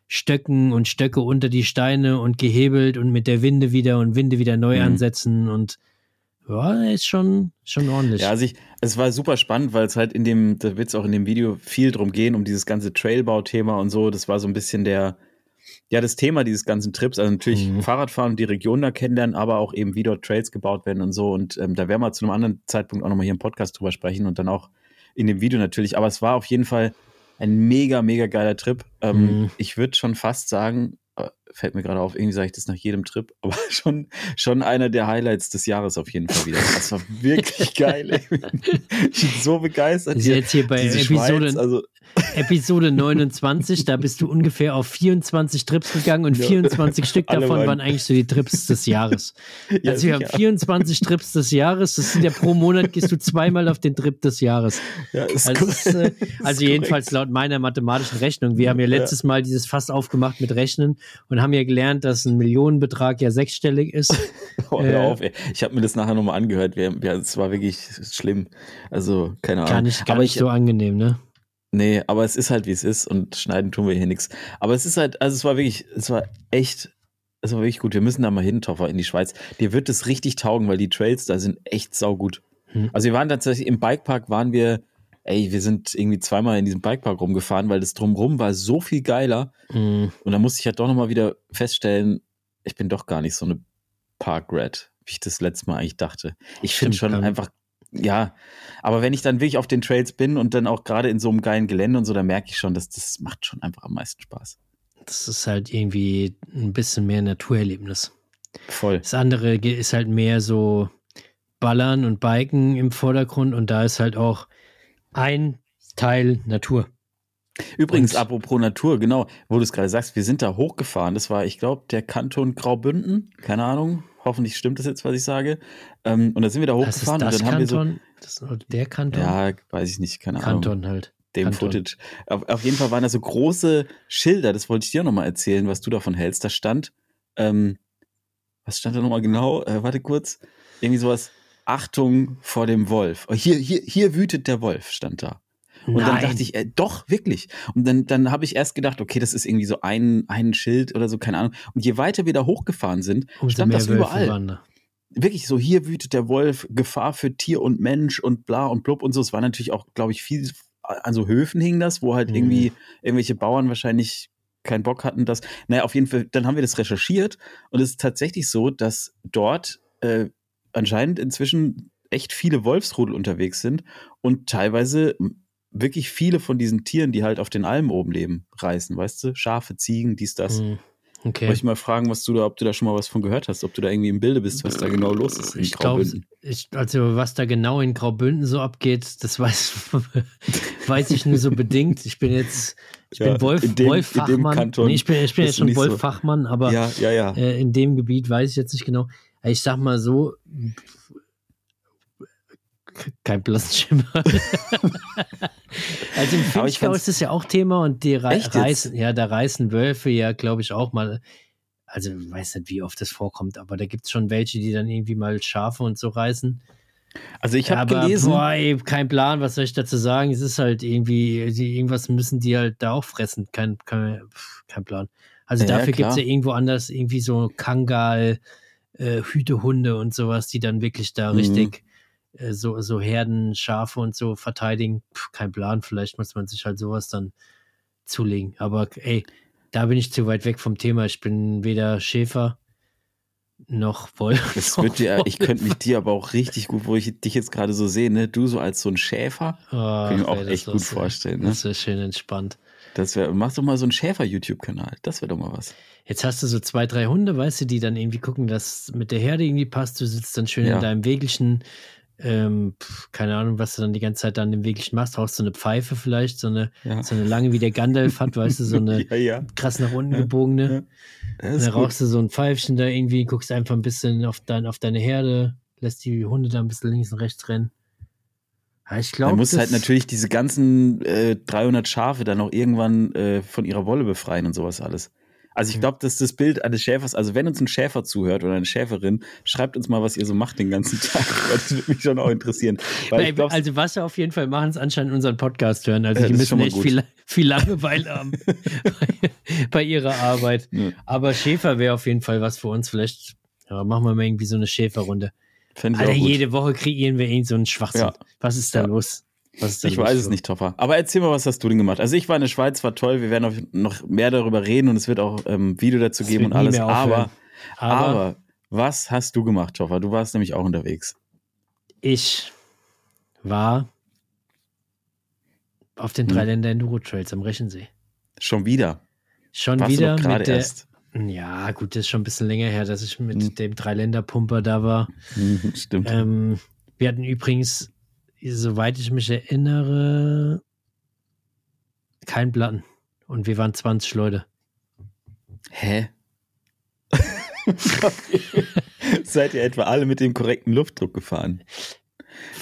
Stöcken und Stöcke unter die Steine und gehebelt und mit der Winde wieder und Winde wieder neu Mhm. ansetzen und ja, ist schon, schon ordentlich. Ja, also ich, es war super spannend, weil es halt in dem, da wird es auch in dem Video viel drum gehen, um dieses ganze Trailbau-Thema und so. Das war so ein bisschen der, ja, das Thema dieses ganzen Trips. Also natürlich Mhm. Fahrradfahren und die Region da kennenlernen, aber auch eben, wie dort Trails gebaut werden und so. Und ähm, da werden wir zu einem anderen Zeitpunkt auch nochmal hier im Podcast drüber sprechen und dann auch in dem Video natürlich. Aber es war auf jeden Fall ein mega, mega geiler Trip. Ähm, Mhm. Ich würde schon fast sagen, äh, fällt mir gerade auf, irgendwie sage ich das nach jedem Trip, *laughs* aber schon, schon einer der Highlights des Jahres auf jeden Fall wieder. Das war wirklich *laughs* geil. ey. Ich bin so begeistert. ist jetzt hier bei Episode, Schweiz, also Episode 29, da bist du ungefähr auf 24 Trips gegangen und Ja. 24 Stück davon waren- eigentlich so die Trips des Jahres. *laughs* ja, Also wir haben sicher. 24 Trips des Jahres, das sind ja pro Monat gehst du zweimal auf den Trip des Jahres. ja, ist Also, ist, äh, Ist also korrekt. jedenfalls laut meiner mathematischen Rechnung. Wir haben ja letztes Mal dieses Fass aufgemacht mit Rechnen und haben ja gelernt, dass ein Millionenbetrag ja sechsstellig ist. Oh, *laughs* hör äh, auf, ey. Ich habe mir das nachher nochmal angehört. Es war wirklich schlimm. Also, keine Ahnung. Gar nicht, gar aber nicht ich, so angenehm, ne? Nee, aber es ist halt, wie es ist und schneiden tun wir hier nichts. Aber es ist halt, also es war wirklich, es war echt, es war wirklich gut. Wir müssen da mal hin, Toffer, in die Schweiz. Dir wird es richtig taugen, weil die Trails da sind echt saugut. Hm. Also wir waren tatsächlich im Bikepark, waren wir, ey, wir sind irgendwie zweimal in diesem Bikepark rumgefahren, weil das drumrum war so viel geiler. Hm. Und da musste ich halt doch nochmal wieder feststellen, ich bin doch gar nicht so eine Park-Rat, wie ich das letzte Mal eigentlich dachte. Ich finde schon ähm, einfach, ja, aber wenn ich dann wirklich auf den Trails bin und dann auch gerade in so einem geilen Gelände und so, dann merke ich schon, dass das macht schon einfach am meisten Spaß. Das ist halt irgendwie ein bisschen mehr Naturerlebnis. Voll. Das andere ist halt mehr so Ballern und Biken im Vordergrund und da ist halt auch ein Teil Natur. Übrigens, Und- apropos Natur, genau, wo du es gerade sagst, wir sind da hochgefahren. Das war, ich glaube, der Kanton Graubünden. Keine Ahnung. Hoffentlich stimmt das jetzt, was ich sage. Ähm, und da sind wir da Das ist hochgefahren und das dann haben wir so. Kanton, das, der Kanton? Ja, weiß ich nicht, keine Ahnung. Kanton halt. dem Kanton. Footage. Auf, auf jeden Fall waren da so große Schilder, das wollte ich dir nochmal erzählen, was du davon hältst. Da stand, ähm, was stand da nochmal genau? Äh, warte kurz. Irgendwie sowas, Achtung vor dem Wolf. Oh, hier, hier, hier wütet der Wolf, stand da. Und dann Nein. dachte ich, äh, doch, wirklich. Und dann, dann habe ich erst gedacht, okay, das ist irgendwie so ein, ein Schild oder so, keine Ahnung. Und je weiter wir da hochgefahren sind, Umso stand das Wölfe überall. waren. Wirklich so, hier wütet der Wolf, Gefahr für Tier und Mensch und bla und blub und so. Es war natürlich auch, glaube ich, viel, an so Höfen hing das, wo halt Mhm. irgendwie irgendwelche Bauern wahrscheinlich keinen Bock hatten, das. Naja, auf jeden Fall, dann haben wir das recherchiert und es ist tatsächlich so, dass dort äh, anscheinend inzwischen echt viele Wolfsrudel unterwegs sind und teilweise wirklich viele von diesen Tieren, die halt auf den Almen oben leben, reißen, weißt du? Schafe, Ziegen, dies, das. Hm, Okay. Wollte ich mal fragen, was du da, ob du da schon mal was von gehört hast, ob du da irgendwie im Bilde bist, was da genau los ist in Ich glaube, ich, also was da genau in Graubünden so abgeht, das weiß, *laughs* weiß ich nur so bedingt. Ich bin jetzt, ich Ja, bin Wolf, dem- Wolf-Fachmann. Kanton Nee, ich bin, ich bin jetzt schon nicht so- Wolf-Fachmann, aber ja, ja. äh, in dem Gebiet weiß ich jetzt nicht genau. Ich sag mal so, kein Blassschimmer. *laughs* also im Finchgau ist das ja auch Thema und die Re reißen, ja, da reißen Wölfe ja, glaube ich, auch mal. Also ich weiß nicht, wie oft das vorkommt, aber da gibt es schon welche, die dann irgendwie mal Schafe und so reißen. Also ich habe aber, gelesen, Boah, ey, kein Plan, was soll ich dazu sagen? Es ist halt irgendwie, die, irgendwas müssen die halt da auch fressen. Kein, kein, kein Plan. Also Ja, dafür gibt es ja irgendwo anders irgendwie so Kangal, äh, Hütehunde und sowas, die dann wirklich da Mhm. richtig so, so Herden, Schafe und so verteidigen. Pff, kein Plan, vielleicht muss man sich halt sowas dann zulegen. Aber ey, da bin ich zu weit weg vom Thema. Ich bin weder Schäfer noch Wolf. *laughs* es wird dir, ich könnte mich dir aber auch richtig gut, wo ich dich jetzt gerade so sehe, ne, du so als so ein Schäfer, Ach, kann ich mir auch echt wär gut so- vorstellen, ne? Das wäre schön entspannt. Das wäre, mach doch mal so einen Schäfer-YouTube-Kanal, das wäre doch mal was. Jetzt hast du so zwei, drei Hunde, weißt du, die dann irgendwie gucken, dass mit der Herde irgendwie passt. Du sitzt dann schön Ja. in deinem Wägelchen ähm, pf, keine Ahnung, was du dann die ganze Zeit dann im wirklich machst. Rauchst du eine Pfeife vielleicht, so eine, Ja. so eine lange wie der Gandalf hat, weißt du, so eine *laughs* ja, ja. krass nach unten gebogene. dann gut. rauchst du so ein Pfeifchen da irgendwie, guckst einfach ein bisschen auf, dein, auf deine Herde, lässt die Hunde da ein bisschen links und rechts rennen. Ja, ich glaube, Man muss halt natürlich diese ganzen äh, 300 Schafe dann auch irgendwann äh, von ihrer Wolle befreien und sowas alles. Also ich glaube, dass das Bild eines Schäfers, also wenn uns ein Schäfer zuhört oder eine Schäferin, schreibt uns mal, was ihr so macht den ganzen *laughs* Tag. Das würde mich schon auch interessieren. Glaub, also was wir auf jeden Fall machen, ist anscheinend unseren Podcast hören. Also Ja, die müssen echt viel, viel Langeweile haben bei, *laughs* bei ihrer Arbeit. Ja. Aber Schäfer wäre auf jeden Fall was für uns. Vielleicht ja, machen wir mal irgendwie so eine Schäferrunde. Alter, jede Woche kreieren wir irgend so einen Schwachsinn. Ja. Was ist da Ja. los? Ich weiß es nicht, Topper. Aber erzähl mal, was hast du denn gemacht? Also ich war in der Schweiz, war toll. Wir werden noch mehr darüber reden und es wird auch ähm, Video dazu Es geben und alles. Aber, Aber, aber was hast du gemacht, Topper? Du warst nämlich auch unterwegs. ich war auf den Hm. Dreiländer Enduro Trails am Rechensee. Schon wieder. Schon Warst wieder gerade mit der. erst. Ja, gut, das ist schon ein bisschen länger her, dass ich mit Hm. dem Dreiländerpumper da war. *laughs* Stimmt. Ähm, wir hatten übrigens, soweit ich mich erinnere, kein Platten. Und wir waren 20 Leute. Hä? *laughs* Seid ihr etwa alle mit dem korrekten Luftdruck gefahren?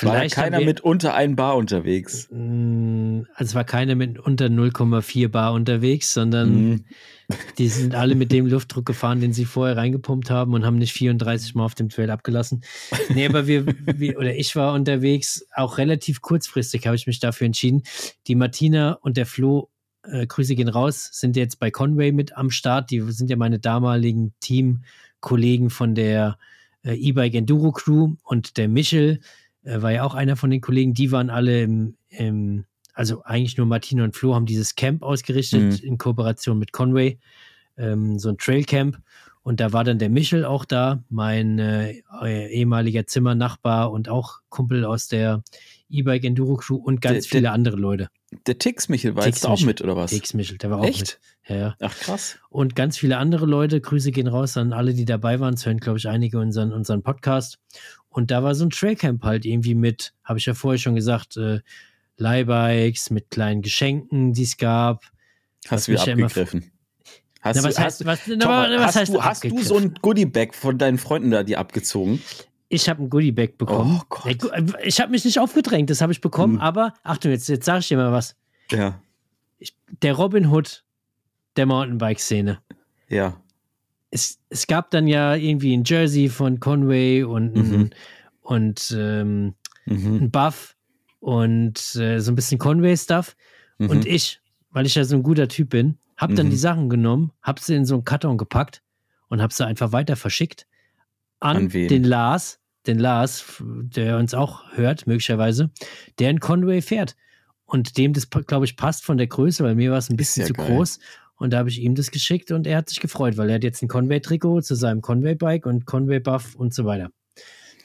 war da haben keiner wir, mit unter 1 Bar unterwegs? Mm, Also es war keiner mit unter 0,4 Bar unterwegs, sondern Mhm. Die sind alle mit dem Luftdruck gefahren, den sie vorher reingepumpt haben und haben nicht 34 Mal auf dem Trail abgelassen. Nee, aber wir, wir oder ich war unterwegs, auch relativ kurzfristig habe ich mich dafür entschieden. Die Martina und der Flo, äh, Grüße gehen raus, sind jetzt bei Conway mit am Start. Die sind ja meine damaligen Teamkollegen von der äh, E-Bike Enduro Crew und der Michel äh, war ja auch einer von den Kollegen. Die waren alle im, im also eigentlich nur Martina und Flo haben dieses Camp ausgerichtet Mhm. in Kooperation mit Conway, ähm, so ein Trailcamp. Und da war dann der Michel auch da, mein äh, ehemaliger Zimmernachbar und auch Kumpel aus der E-Bike Enduro Crew und ganz Der- der- viele andere Leute. Der Tix Michel war Tix jetzt auch mit, oder was? Dix Michel, der war auch Echt? mit. Ja. Ach krass. Und ganz viele andere Leute. Grüße gehen raus an alle, die dabei waren. Es hören, glaube ich, einige unseren, unseren Podcast. Und da war so ein Trailcamp halt irgendwie mit, habe ich ja vorher schon gesagt, äh, Leihbikes mit kleinen Geschenken, die es gab. Hast du wieder abgegriffen. Hast Na, du, was hast, heißt, was, na, was hast, heißt du, hast du so ein Goodie-Bag von deinen Freunden da dir abgezogen? Ich habe ein Goodiebag bekommen. Oh Gott. Äh, Ich habe mich nicht aufgedrängt, das habe ich bekommen, Hm. aber Achtung, jetzt, jetzt sage ich dir mal was. Ja. Der Robin Hood der Mountainbike-Szene. Ja. Es, es gab dann ja irgendwie ein Jersey von Conway und, Mhm. und ähm, Mhm. ein Buff und äh, so ein bisschen Conway-Stuff. Mhm. Und ich, weil ich ja so ein guter Typ bin, habe dann Mhm. die Sachen genommen, habe sie in so einen Karton gepackt und habe sie einfach weiter verschickt an, An den Lars, den Lars, der uns auch hört, möglicherweise, der in Conway fährt. Und dem das, glaube ich, passt von der Größe, weil mir war es ein bisschen ja zu geil. groß. Und da habe ich ihm das geschickt und er hat sich gefreut, weil er hat jetzt ein Conway-Trikot zu seinem Conway-Bike und Conway-Buff und so weiter.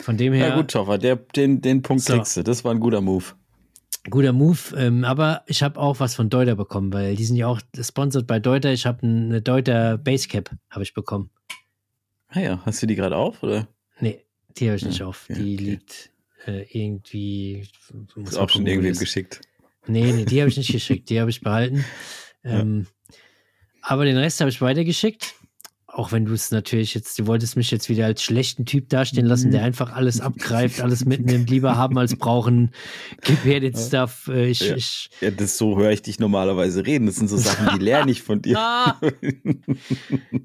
Von dem her. Ja, gut, Toffer, der, den, den Punkt So. kriegst du. Das war ein guter Move. Guter Move, ähm, aber ich habe auch was von Deuter bekommen, weil die sind ja auch sponsored bei Deuter. Ich habe eine Deuter Basecap habe ich bekommen. Ah ja, hast du die gerade auf, oder? Nee, die habe ich nicht Ja, auf. Die okay. liegt äh, irgendwie. muss Ist auch schon irgendwem ist. geschickt. Nee, nee, die habe ich nicht geschickt. Die habe ich behalten. *laughs* Ja. Ähm, aber den Rest habe ich weitergeschickt. Auch wenn du es natürlich jetzt, du wolltest mich jetzt wieder als schlechten Typ dastehen lassen, Mhm. der einfach alles abgreift, alles mitnimmt, lieber haben als brauchen. *laughs* Gib her den Stuff. Äh, Ich, Ja. ich, Ja, das so höre ich dich normalerweise reden. Das sind so Sachen, die lerne ich von dir. *laughs*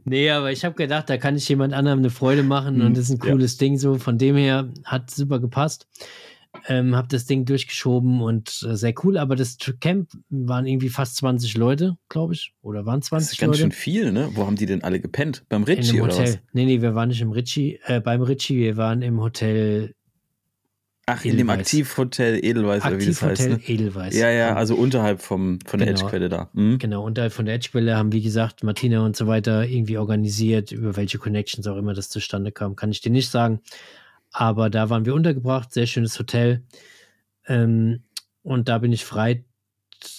Nee, aber ich habe gedacht, da kann ich jemand anderem eine Freude machen Mhm, und das ist ein ja. cooles Ding so. Von dem her hat super gepasst. Ähm, hab das Ding durchgeschoben und äh, sehr cool, aber das Camp waren irgendwie fast 20 Leute, glaube ich. Oder waren Das 20 ist ganz Leute? schön viel, ne? Wo haben die denn alle gepennt? Beim Ritchie oder Hotel. was? Nee, nee, wir waren nicht im Ritchie, äh, beim Ritchie, wir waren im Hotel Ach, in dem Edelweiß. Aktivhotel Edelweiß oder wie das heißt. Aktivhotel Ne? Edelweiß. Ja, ja, also unterhalb vom, von der Genau. Edgequelle da. Mhm. Genau, unterhalb von der Edgequelle haben, wie gesagt, Martina und so weiter irgendwie organisiert, über welche Connections auch immer das zustande kam, kann ich dir nicht sagen. Aber da waren wir untergebracht, sehr schönes Hotel. Ähm, und da bin ich frei,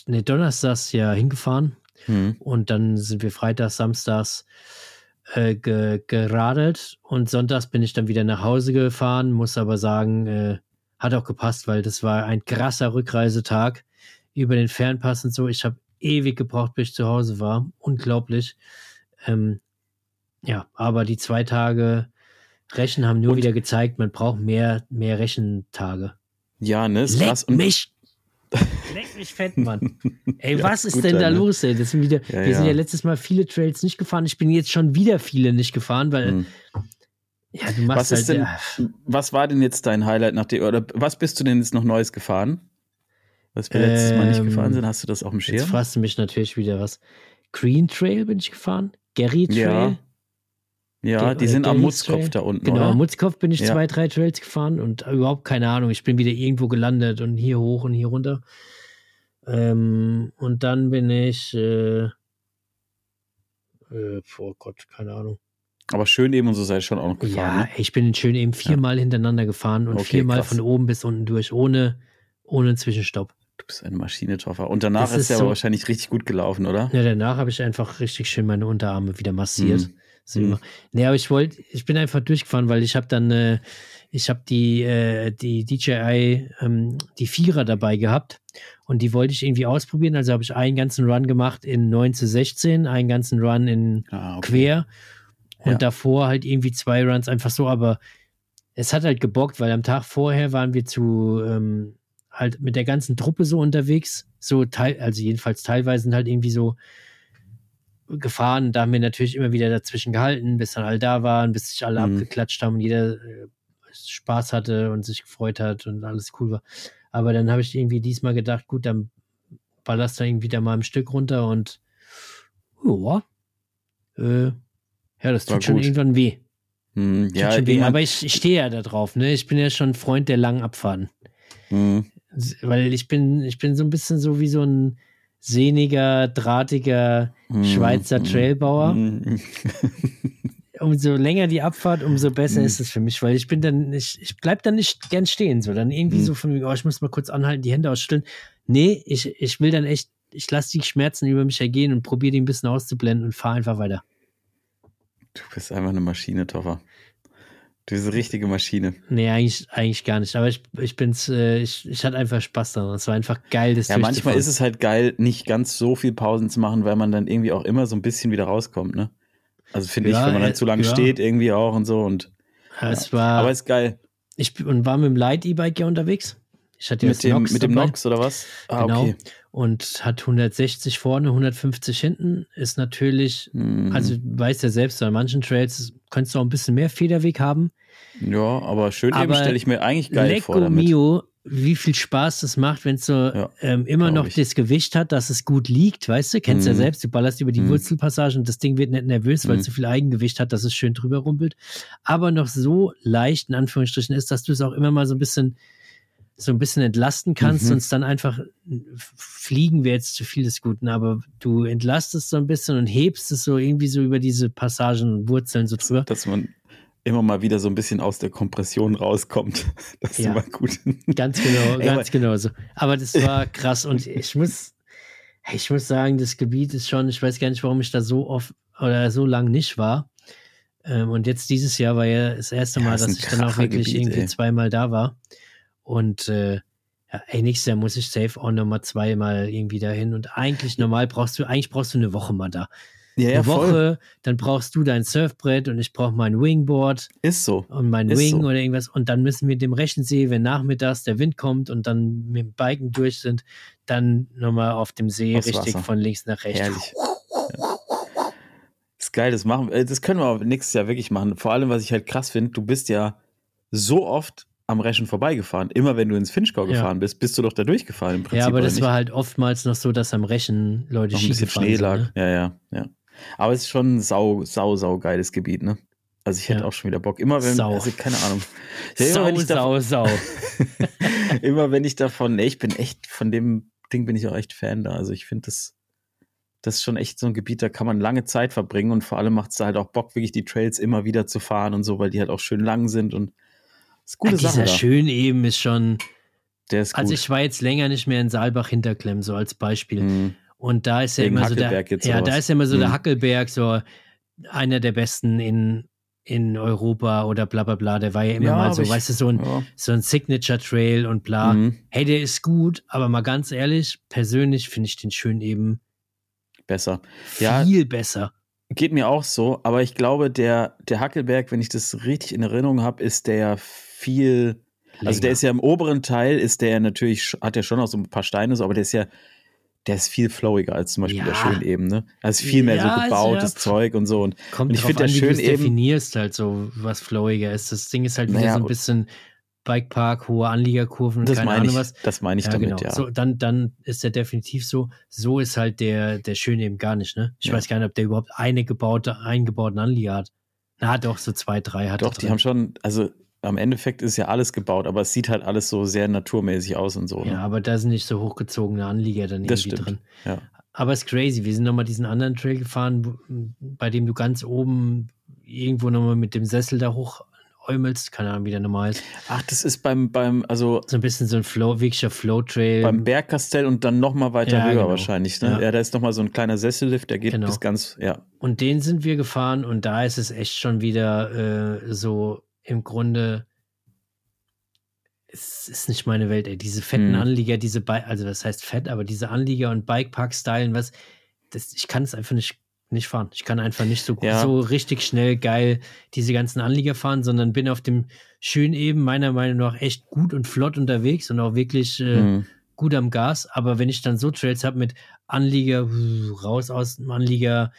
ne, donnerstags ja hingefahren. Mhm. Und dann sind wir freitags, samstags äh, ge geradelt. Und sonntags bin ich dann wieder nach Hause gefahren, muss aber sagen, äh, hat auch gepasst, weil das war ein krasser Rückreisetag über den Fernpass und so. Ich habe ewig gebraucht, bis ich zu Hause war. Unglaublich. Ähm, ja, aber die zwei Tage Rechen haben nur Und- wieder gezeigt, man braucht mehr, mehr Rechentage. Ja, ne, ist Leck krass. Und mich! *laughs* Leck mich fett, Mann. Ey, Ja, was ist gut denn da ne? los, ey? Das sind wieder, Ja, wir sind ja. ja letztes Mal viele Trails nicht gefahren. Ich bin jetzt schon wieder viele nicht gefahren, weil, Hm. ja, du machst Was ist halt, denn, ja, was war denn jetzt dein Highlight nach dem, oder was bist du denn jetzt noch Neues gefahren? Was wir letztes Mal nicht Ähm, gefahren sind, hast du das auf dem jetzt Schirm? fragst du mich natürlich wieder was. Green Trail bin ich gefahren, Gary Trail. Ja, ja, Ge- die äh, sind am Mutzkopf da unten, Genau, oder? am Mutzkopf bin ich Ja. zwei, drei Trails gefahren und überhaupt keine Ahnung. Ich bin wieder irgendwo gelandet und hier hoch und hier runter. Ähm, und dann bin ich, äh, äh, oh Gott, keine Ahnung. Aber schön eben und so seid ihr schon auch noch gefahren. Ja, ne? ich bin schön eben viermal hintereinander gefahren und Okay, viermal krass. von oben bis unten durch, ohne, ohne einen Zwischenstopp. Du bist eine Maschine, Toffer. Und danach Das ist ist ja aber so- wahrscheinlich richtig gut gelaufen, oder? Ja, danach habe ich einfach richtig schön meine Unterarme wieder massiert. Mhm. So Mhm. Nee, aber ich wollte, ich bin einfach durchgefahren, weil ich habe dann, äh, ich habe die, äh, die DJI, ähm, die Vierer dabei gehabt und die wollte ich irgendwie ausprobieren. Also habe ich einen ganzen Run gemacht in 9 zu 16, einen ganzen Run in Ah, okay. quer und Ja. davor halt irgendwie zwei Runs einfach so, aber es hat halt gebockt, weil am Tag vorher waren wir zu ähm, halt mit der ganzen Truppe so unterwegs, so teil, also jedenfalls teilweise sind halt irgendwie so gefahren, da haben wir natürlich immer wieder dazwischen gehalten, bis dann alle da waren, bis sich alle Mhm. abgeklatscht haben und jeder äh, Spaß hatte und sich gefreut hat und alles cool war. Aber dann habe ich irgendwie diesmal gedacht, gut, dann ballerst du irgendwie da mal ein Stück runter und ja, äh, ja, das War tut schon gut. irgendwann weh. Hm, Tut ja, schon weh. Aber ich, ich stehe ja da drauf, ne? Ich bin ja schon Freund der langen Abfahrten. hm, Weil ich bin, ich bin so ein bisschen so wie so ein sehniger, drahtiger Schweizer hm, Trailbauer. hm. Umso länger die Abfahrt, umso besser ist es für mich, weil ich bin dann nicht, ich bleib dann nicht gern stehen, so dann irgendwie so von mir, oh, ich muss mal kurz anhalten, die Hände ausstellen. Nee, ich, ich will dann echt, ich lasse die Schmerzen über mich ergehen und probiere die ein bisschen auszublenden und fahre einfach weiter. Du bist einfach eine Maschine, Toffer. Du bist eine richtige Maschine. Nee, eigentlich, eigentlich gar nicht. Aber ich, ich bin's, äh, ich, ich hatte einfach Spaß daran. Es war einfach geil, das Ja, manchmal ist es halt geil, nicht ganz so viel Pausen zu machen, weil man dann irgendwie auch immer so ein bisschen wieder rauskommt, ne? Also finde Ja, ich, wenn man dann zu lange ja. steht, irgendwie auch und so und. ja, es war, Aber ist geil. ich bin- und war mit dem Light E-Bike ja unterwegs. Ich hatte Mit dem, Nox mit dem dabei. Nox oder was? Ah, Genau. okay. Und hat 160 vorne, 150 hinten. Ist natürlich, Mhm. also weißt ja selbst, an manchen Trails könntest du auch ein bisschen mehr Federweg haben. ja, aber schön eben Aber stelle ich mir eigentlich geil vor Lecco damit. mio, wie viel Spaß das macht, wenn es so Ja, ähm, immer noch ich. das Gewicht hat, dass es gut liegt, weißt du? Kennst ja Mhm. selbst, du ballerst über die Mhm. Wurzelpassage und das Ding wird nicht nervös, weil es Mhm. so viel Eigengewicht hat, dass es schön drüber rumpelt. Aber noch so leicht, in Anführungsstrichen, ist, dass du es auch immer mal so ein bisschen so ein bisschen entlasten kannst Mhm. und es dann einfach fliegen wäre jetzt zu viel des Guten, aber du entlastest so ein bisschen und hebst es so irgendwie so über diese Passagen, Wurzeln so drüber. Dass man immer mal wieder so ein bisschen aus der Kompression rauskommt. *laughs* Das ist Ja. immer gut. Ganz genau, *laughs* ganz genau so. Aber das war krass und ich muss, ich muss sagen, das Gebiet ist schon, ich weiß gar nicht, warum ich da so oft oder so lang nicht war. Ähm, und jetzt dieses Jahr war ja das erste Ja, Mal, ist dass ein ich dann auch wirklich Krachergebiet, irgendwie ey. zweimal da war. Und äh, ja, ey, nächstes Jahr muss ich safe auch nochmal zweimal irgendwie dahin. Und eigentlich normal brauchst du, eigentlich brauchst du eine Woche mal da. Ja, eine Woche, dann brauchst du dein Surfbrett und ich brauche mein Wingboard Ist so. und mein Ist Wing so. oder irgendwas. Und dann müssen wir dem Rechensee, wenn nachmittags der Wind kommt und dann mit dem Biken durch sind, dann nochmal auf dem See Aufs richtig Wasser. von links nach rechts. Herrlich. Ja. Ist geil, das machen äh, Das können wir nächstes Jahr wirklich machen. Vor allem, was ich halt krass finde, du bist ja so oft am Rechen vorbeigefahren. Immer wenn du ins Finchgau Ja. gefahren bist, bist du doch da durchgefahren im Prinzip. Ja, aber das nicht? war halt oftmals noch so, dass am Rechen Leute noch ein bisschen Schnee sind, lag. ne? Ja, ja, ja. Aber es ist schon ein sau, sau, sau geiles Gebiet, ne? Also ich hätte Ja. auch schon wieder Bock. Immer wenn, Sau. also keine Ahnung. Ja, immer, Sau, wenn ich davon, sau, *laughs* sau. immer wenn ich davon, nee, ich bin echt, von dem Ding bin ich auch echt Fan da. Also ich finde das, das ist schon echt so ein Gebiet, da kann man lange Zeit verbringen und vor allem macht es halt auch Bock, wirklich die Trails immer wieder zu fahren und so, weil die halt auch schön lang sind und ist gute Ja, Sache dieser da. schön eben ist schon. Der ist gut. Also ich war jetzt länger nicht mehr in Saalbach Hinterklemm, so als Beispiel. Mhm. Und da ist ja Wegen immer so der, Hackelberg jetzt ja, da ist ja immer so der Mhm. Hackelberg, so einer der besten in, in Europa oder bla bla bla. Der war ja immer Ja, mal so, ich- weißt du, so ein, Ja. so ein Signature Trail und bla. Mhm. Hey, der ist gut, aber mal ganz ehrlich, persönlich finde ich den schön eben Besser. Ja. viel besser. Geht mir auch so, aber ich glaube, der, der Hackelberg, wenn ich das richtig in Erinnerung habe, ist der viel. Also der länger. ist ja im oberen Teil, ist der natürlich, hat ja schon noch so ein paar Steine, so, aber der ist ja, der ist viel flowiger als zum Beispiel Ja. der Schönebene. Das ist viel mehr Ja, so gebautes also ja. Zeug und so. Und Kommt Und ich drauf find, der wie du definierst, halt so, was flowiger ist. Das Ding ist halt wieder Naja, so ein bisschen Bikepark, hohe Anliegerkurven, das keine Ahnung ich, was. das meine ich Ja, damit, genau. ja. So, dann, dann ist der definitiv so. So ist halt der, der Schöne eben gar nicht, ne? Ich weiß gar nicht, ob der überhaupt eine gebaute, eingebauten Anlieger hat. Na, doch, so zwei, drei hat er Doch, die haben schon, also am Endeffekt ist ja alles gebaut, aber es sieht halt alles so sehr naturmäßig aus und so. Ne? Ja, aber da sind nicht so hochgezogene Anlieger dann Das irgendwie stimmt. drin. Ja. Aber es ist crazy. Wir sind nochmal diesen anderen Trail gefahren, bei dem du ganz oben irgendwo nochmal mit dem Sessel da hoch äumelst. Keine Ahnung, wie der nochmal ist. Ach, das ist beim, beim, also So ein bisschen so ein Flow, wirklicher Flow-Trail. beim Bergkastell und dann noch mal weiter Ja, höher genau. wahrscheinlich. Ne? Ja. Ja. da ist noch mal so ein kleiner Sessellift, der geht Genau. bis ganz, ja. Und den sind wir gefahren und da ist es echt schon wieder äh, so im Grunde, es ist nicht meine Welt, ey. Diese fetten Mhm. Anlieger, diese Bike, also das heißt fett, aber diese Anlieger und Bikepark-Stylen, was, das, ich kann es einfach nicht, nicht fahren. Ich kann einfach nicht so, Ja. so richtig schnell geil diese ganzen Anlieger fahren, sondern bin auf dem schön eben meiner Meinung nach echt gut und flott unterwegs und auch wirklich äh, Mhm. gut am Gas, aber wenn ich dann so Trails habe mit Anlieger, raus aus dem Anlieger,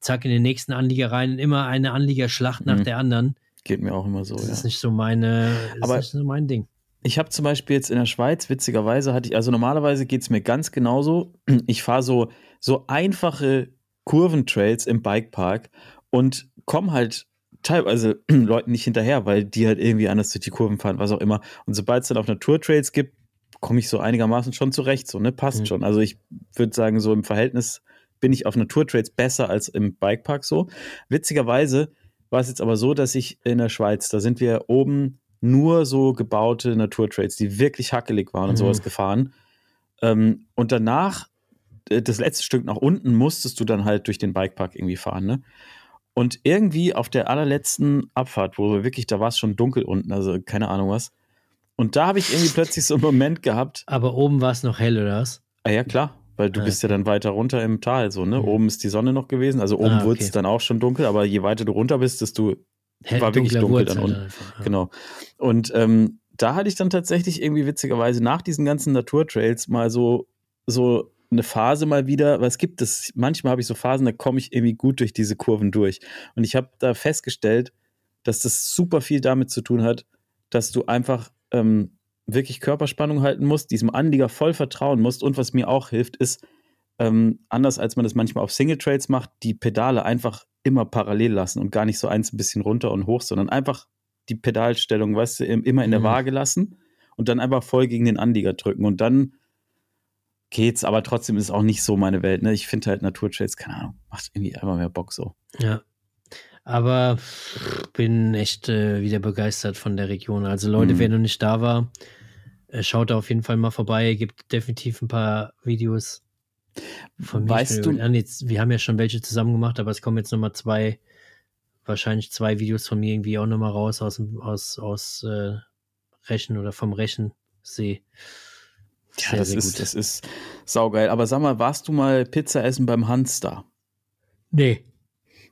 zack in den nächsten Anlieger rein, immer eine Anliegerschlacht nach Mhm. der anderen, Geht mir auch immer so, das ja. ist nicht so meine, Aber- nicht so mein Ding. Ich habe zum Beispiel jetzt in der Schweiz, witzigerweise hatte ich, also normalerweise geht es mir ganz genauso. *clears throat* Ich fahre so, so einfache Kurventrails im Bikepark und komme halt teilweise *clears throat* Leuten nicht hinterher, weil die halt irgendwie anders durch die Kurven fahren, was auch immer. Und sobald es dann auf Naturtrails gibt, komme ich so einigermaßen schon zurecht, so, ne? Passt Mhm. schon. Also ich würde sagen, so im Verhältnis bin ich auf Naturtrails besser als im Bikepark so. Witzigerweise war es jetzt aber so, dass ich in der Schweiz, da sind wir oben nur so gebaute Naturtrails, die wirklich hackelig waren und Mhm. sowas gefahren. Ähm, und danach, äh, das letzte Stück nach unten, musstest du dann halt durch den Bikepark irgendwie fahren, ne? Und irgendwie auf der allerletzten Abfahrt, wo wir wirklich, da war es schon dunkel unten, also keine Ahnung was. Und da habe ich irgendwie plötzlich so einen Moment gehabt, Aber oben war es noch hell, oder was? ah ja klar, weil du Ah, bist ja dann weiter runter im Tal, so, ne? Mhm. Oben ist die Sonne noch gewesen, also oben Ah, wurde es okay. dann auch schon dunkel, aber je weiter du runter bist, desto Hell, War wirklich dunkel Wurzel dann unten. einfach, ja. Genau. Und ähm, da hatte ich dann tatsächlich irgendwie witzigerweise nach diesen ganzen Naturtrails mal so, so eine Phase mal wieder, was gibt es? Manchmal habe ich so Phasen, da komme ich irgendwie gut durch diese Kurven durch. Und ich habe da festgestellt, dass das super viel damit zu tun hat, dass du einfach ähm, wirklich Körperspannung halten musst, diesem Anlieger voll vertrauen musst. Und was mir auch hilft, ist, ähm, anders als man das manchmal auf Single Trails macht, die Pedale einfach immer parallel lassen und gar nicht so eins ein bisschen runter und hoch, sondern einfach die Pedalstellung, weißt du, im- immer in der Mhm. Waage lassen und dann einfach voll gegen den Anlieger drücken und dann geht's, aber trotzdem ist es auch nicht so meine Welt. Ne? Ich finde halt Naturtrails, keine Ahnung, macht irgendwie einfach mehr Bock so. Ja. Aber bin echt äh, wieder begeistert von der Region. Also Leute, Mhm. wer noch nicht da war, äh, schaut da auf jeden Fall mal vorbei. Gibt definitiv ein paar Videos von mir. Weißt du- bin- ah, jetzt- wir haben ja schon welche zusammen gemacht, aber es kommen jetzt nochmal zwei, wahrscheinlich zwei Videos von mir irgendwie auch nochmal raus aus, aus, aus äh, Rechen oder vom Rechensee. Ja, Sehr, das sehr ist, gut. das ist saugeil. Aber sag mal, warst du mal Pizza essen beim Hans da? Nee.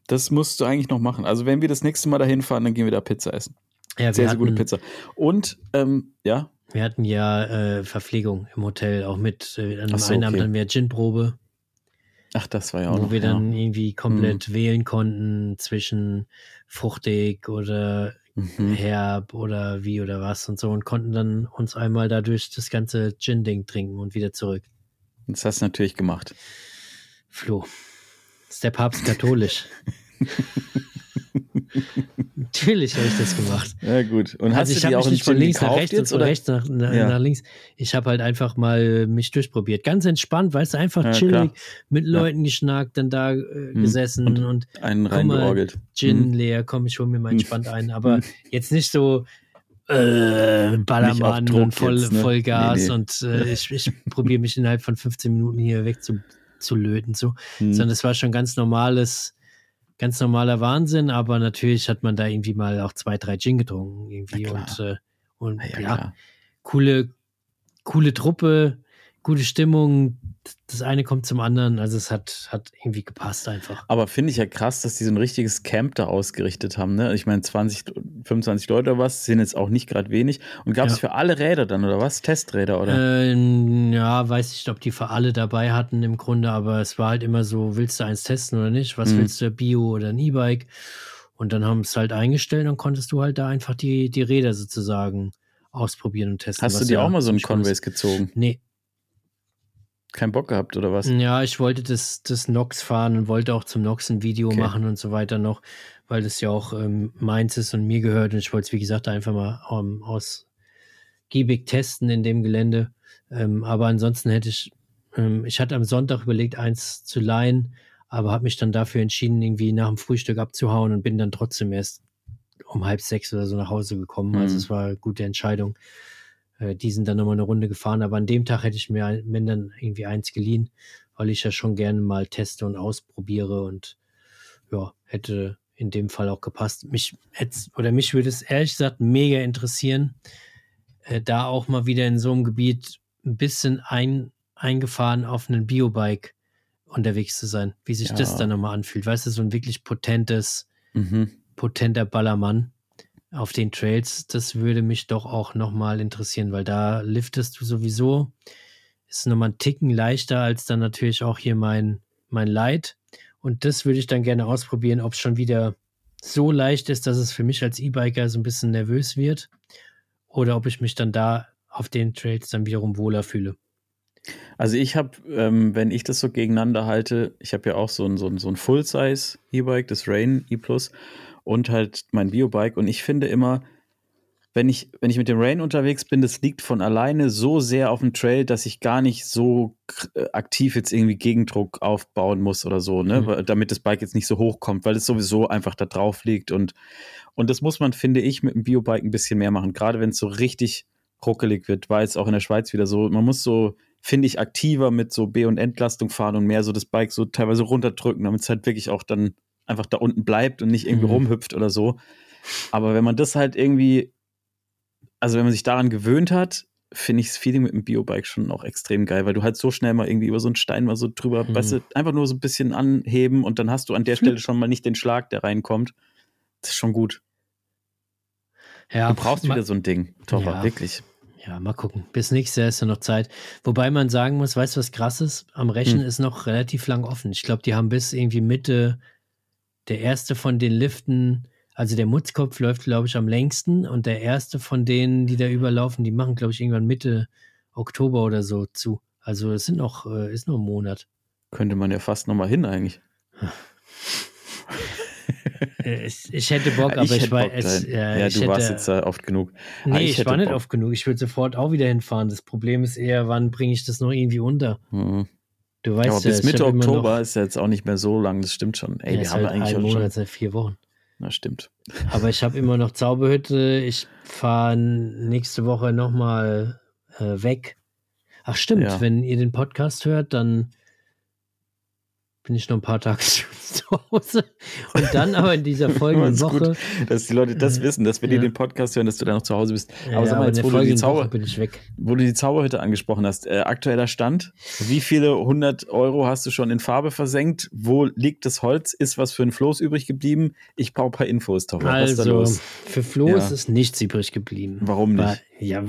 Das musst du eigentlich noch machen. Also wenn wir das nächste Mal dahin fahren, dann gehen wir da Pizza essen. Ja, Sehr, sehr hatten, gute Pizza. Und, ähm, ja, Wir hatten ja äh, Verpflegung im Hotel, auch mit äh, Ach so, Abend okay. hatten wir Ginprobe. ach, das war ja auch wo noch. wir ja. dann irgendwie komplett wählen konnten zwischen fruchtig oder Mhm. herb oder wie oder was und so und konnten dann uns einmal dadurch das ganze Gin-Ding trinken und wieder zurück. Das hast du natürlich gemacht. Flo, ist der Papst katholisch? Natürlich habe ich das gemacht. Ja, gut. Und hast Also ich du die habe auch nicht von links nach rechts und jetzt, von oder? rechts nach, nach, Ja. nach links. Ich habe halt einfach mal mich durchprobiert. Ganz entspannt, weißt du, einfach Ja, chillig, klar. mit Ja. Leuten geschnackt, dann da äh, gesessen Und und Einen reingeorgelt. Gin Mhm. leer, komm, ich hole mir mal Hm. entspannt ein. Aber jetzt nicht so äh, Ballermann und voll, jetzt, ne? Vollgas Nee, nee. und äh, ich, ich probiere mich innerhalb von 15 Minuten hier weg zu, zu löten. So. Mhm. Sondern es war schon ganz normales, ganz normaler Wahnsinn, aber natürlich hat man da irgendwie mal auch zwei, drei Gin getrunken irgendwie und, äh, und ja, klar. coole, coole Truppe, gute Stimmung. Das eine kommt zum anderen, also es hat, hat irgendwie gepasst einfach. Aber finde ich ja krass, dass die so ein richtiges Camp da ausgerichtet haben. Ne? Ich meine, 20, 25 Leute oder was, sind jetzt auch nicht gerade wenig. Und gab es Ja. für alle Räder dann oder was? Testräder oder? Ähm, ja, weiß nicht, ob die für alle dabei hatten im Grunde, aber es war halt immer so, willst du eins testen oder nicht? Was Mhm. willst du, Bio oder ein E-Bike? Und dann haben es halt eingestellt und konntest du halt da einfach die, die Räder sozusagen ausprobieren und testen. Hast du dir auch mal so einen. Conways gezogen? Nee, Kein Bock gehabt oder was? ja, ich wollte das, das Nox fahren und wollte auch zum Nox ein Video Okay. machen und so weiter noch, weil das ja auch ähm, meins ist und mir gehört und ich wollte es, wie gesagt, einfach mal ähm, ausgiebig testen in dem Gelände. Ähm, aber ansonsten hätte ich, ähm, ich hatte am Sonntag überlegt, eins zu leihen, aber habe mich dann dafür entschieden, irgendwie nach dem Frühstück abzuhauen und bin dann trotzdem erst um halb sechs oder so nach Hause gekommen. Also Mhm. es war eine gute Entscheidung. Äh, die sind dann nochmal eine Runde gefahren, aber an dem Tag hätte ich mir wenn dann irgendwie eins geliehen, weil ich ja schon gerne mal teste und ausprobiere und ja, hätte in dem Fall auch gepasst. Mich hätt's, oder mich würde es ehrlich gesagt mega interessieren, äh, da auch mal wieder in so einem Gebiet ein bisschen ein, eingefahren auf einen Biobike unterwegs zu sein, wie sich Ja. das dann nochmal anfühlt. Weißt du, so ein wirklich potentes, Mhm. potenter Ballermann auf den Trails, das würde mich doch auch nochmal interessieren, weil da liftest du sowieso, ist nochmal ein Ticken leichter als dann natürlich auch hier mein, mein Light. Und das würde ich dann gerne ausprobieren, ob es schon wieder so leicht ist, dass es für mich als E-Biker so ein bisschen nervös wird oder ob ich mich dann da auf den Trails dann wiederum wohler fühle. Also ich habe, ähm, wenn ich das so gegeneinander halte, ich habe ja auch so ein, so ein, so ein Full-Size E-Bike, das Rain E Plus und halt mein Biobike und ich finde immer, wenn ich, wenn ich mit dem Rain unterwegs bin, das liegt von alleine so sehr auf dem Trail, dass ich gar nicht so äh, aktiv jetzt irgendwie Gegendruck aufbauen muss oder so, ne? Mhm. Damit das Bike jetzt nicht so hoch kommt, weil es sowieso einfach da drauf liegt und, und das muss man, finde ich, mit dem Biobike ein bisschen mehr machen, gerade wenn es so richtig ruckelig wird, war jetzt auch in der Schweiz wieder so, man muss so, finde ich, aktiver mit so B- und Entlastung fahren und mehr so das Bike so teilweise runterdrücken, damit es halt wirklich auch dann einfach da unten bleibt und nicht irgendwie Mhm. rumhüpft oder so. Aber wenn man das halt irgendwie, also wenn man sich daran gewöhnt hat, finde ich das Feeling mit dem Biobike schon auch extrem geil, weil du halt so schnell mal irgendwie über so einen Stein mal so drüber, Mhm. weißt du, einfach nur so ein bisschen anheben und dann hast du an der Stelle *laughs* schon mal nicht den Schlag, der reinkommt. Das ist schon gut. Ja, Du brauchst wieder so ein Ding, Topper, Ja. wirklich. Ja, mal gucken. Bis nächstes Jahr ist ja noch Zeit. Wobei man sagen muss, weißt du, was krass ist? Am Rechen Hm. ist noch relativ lang offen. Ich glaube, die haben bis irgendwie Mitte, der erste von den Liften, also der Mutzkopf läuft, glaube ich, am längsten und der erste von denen, die da überlaufen, die machen, glaube ich, irgendwann Mitte Oktober oder so zu. Also es sind noch, äh, ist noch ein Monat. Könnte man ja fast noch mal hin eigentlich. *laughs* Äh, ich, ich hätte Bock, aber ich, hätte war es, ja, ja, ich du hätte, warst jetzt oft genug. Nee, ich ich, hätte war nicht Bock. oft genug. Ich würde sofort auch wieder hinfahren. Das Problem ist eher, wann bringe ich das noch irgendwie unter? Mhm. Du weißt Aber bis Mitte Oktober ist ja jetzt auch nicht mehr so lang, das stimmt schon. Ey, ja, wir haben halt eigentlich ein auch Monat schon. seit vier Wochen. Na, stimmt. Aber ich habe immer noch Zauberhütte. Ich fahre nächste Woche nochmal äh, weg. Ach stimmt, Ja. wenn ihr den Podcast hört, dann bin ich noch ein paar Tage *laughs* zu Hause. Und dann aber in dieser *laughs* folgenden Ist gut, Woche. Dass die Leute das wissen, dass wenn die ja. den Podcast hören, dass du da noch zu Hause bist. Ja, Aber sag mal jetzt, wo du, die Zauber, Woche bin ich weg. wo du die Zauberhütte angesprochen hast, äh, aktueller Stand. Wie viele hundert Euro hast du schon in Farbe versenkt? Wo liegt das Holz? Ist was für ein Floß übrig geblieben? Ich brauche ein paar Infos, da Also, für Flo Ja. ist nichts übrig geblieben. Warum nicht? Weil, ja,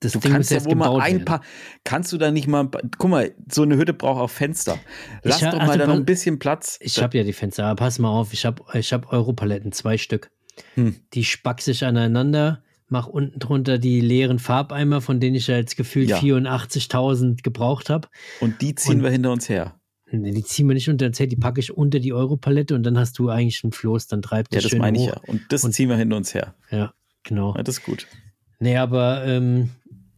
das Du Ding kannst muss ja mal ein werden. paar. Kannst du da nicht mal. Guck mal, so eine Hütte braucht auch Fenster. Lass Ich doch also mal da noch ein bisschen Platz. Ich habe ja die Fenster, aber pass mal auf, ich habe ich hab Europaletten, zwei Stück. Hm. Die spack sich aneinander, mach unten drunter die leeren Farbeimer, von denen ich ja jetzt gefühlt Ja. 84.000 gebraucht habe. Und die ziehen Und- wir hinter uns her. Die ziehen wir nicht unter den Zelt, die packe ich unter die Europalette und dann hast du eigentlich einen Floß, dann treibt Ja, das das schön meine ich hoch. ja. Und das Und- ziehen wir hinter uns her. Ja, genau. Ja, das ist gut. Nee, aber ähm,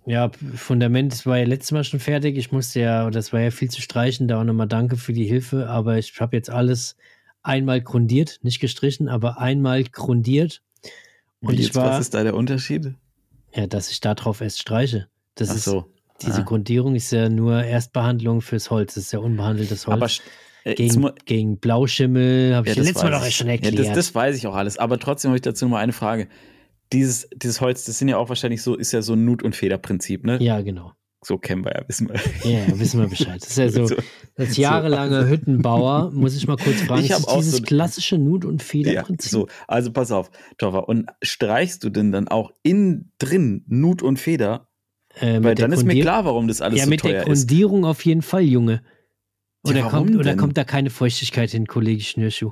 ja, Fundament das war ja letztes Mal schon fertig. Ich musste ja, das war ja viel zu streichen, da auch nochmal danke für die Hilfe, aber ich habe jetzt alles einmal grundiert, nicht gestrichen, aber einmal grundiert. Und Wie ich jetzt, war, was ist da der Unterschied? ja, dass ich da drauf erst streiche. Das Ach ist, so. diese Ah. Grundierung ist ja nur Erstbehandlung fürs Holz, das ist ja unbehandeltes Holz. Aber Äh, jetzt Gegen, mu- gegen Blauschimmel habe ich Ja, das letztes Mal doch ich. schon Ja, erklärt. das, das weiß ich auch alles. Aber trotzdem habe ich dazu noch mal eine Frage. Dieses, dieses Holz, das sind ja auch wahrscheinlich so, ist ja so ein Nut- und Federprinzip, ne? ja, genau. So kennen wir ja, wissen wir. Ja, ja, wissen wir Bescheid. Das ist ja *laughs* so, So. als jahrelanger Hüttenbauer, muss ich mal kurz fragen, Ich ist auch dieses so- klassische Nut- und Ja, Federprinzip? so. Also pass auf, Toffer. Und streichst du denn dann auch innen drin Nut und Feder? Äh, Weil dann ist mir Grundier- klar, warum das alles Ja, so mit der teuer ist. Grundierung auf jeden Fall, Junge. Oder, Ja, kommt, oder denn? kommt da keine Feuchtigkeit hin, Kollege Schnürschuh?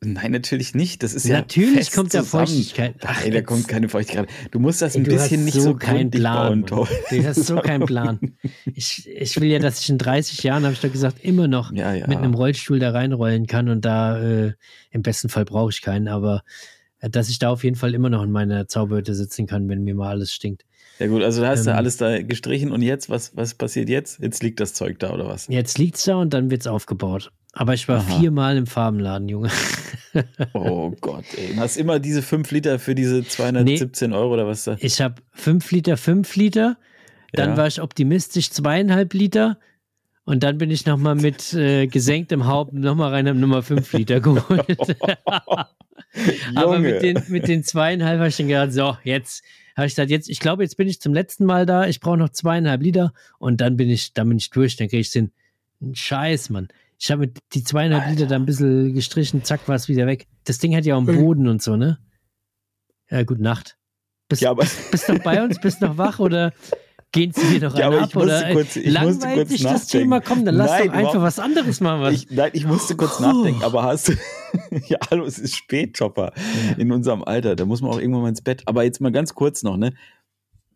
Nein, natürlich nicht. Das ist ja Natürlich kommt da. Feuchtigkeit. Ach, ey, da kommt keine Feuchtigkeit. Du musst das ein bisschen nicht so keinen gründlich Plan. bauen. Du hast so keinen *laughs* Plan. Ich, ich will ja, dass ich in 30 Jahren, habe ich doch gesagt, immer noch Ja, ja. mit einem Rollstuhl da reinrollen kann und da äh, im besten Fall brauche ich keinen, aber äh, dass ich da auf jeden Fall immer noch in meiner Zauberhütte sitzen kann, wenn mir mal alles stinkt. Ja gut, also da hast du Ähm, alles da gestrichen und jetzt, was, was passiert jetzt? Jetzt liegt das Zeug da oder was? Jetzt liegt's da und dann wird's aufgebaut. Aber ich war Aha. viermal im Farbenladen, Junge. *laughs* Oh Gott, ey. Und hast immer diese 5 Liter für diese 217 Euro oder was da? Ich habe fünf Liter, fünf Liter. Dann Ja. war ich optimistisch zweieinhalb Liter. Und dann bin ich nochmal mit äh, gesenktem Haupt nochmal rein, habe Nummer fünf Liter geholt. *laughs* Aber mit den, mit den zweieinhalb habe ich dann gedacht, so, jetzt habe ich gesagt, jetzt, ich glaube, jetzt bin ich zum letzten Mal da, ich brauche noch zweieinhalb Liter und dann bin ich, dann bin ich durch, dann kriege ich den Scheiß, Mann. Ich habe die zweieinhalb Liter da ein bisschen gestrichen, zack, war es wieder weg. Das Ding hat ja auch einen Boden und so, ne? Ja, gute Nacht. Bist, Ja, aber- bist, bist noch bei uns, bist noch wach oder gehen Sie dir noch Ja, ab? ich musste Oder kurz- ich musste langweilt kurz dich das nachdenken. Thema? Komm, dann lass Nein, doch einfach was anderes machen. Was. Ich, nein, ich musste kurz Puh. nachdenken, aber hast du. *laughs* ja, hallo, es ist spät, Chopper. In unserem Alter. Da muss man auch irgendwann mal ins Bett. Aber jetzt mal ganz kurz noch, ne?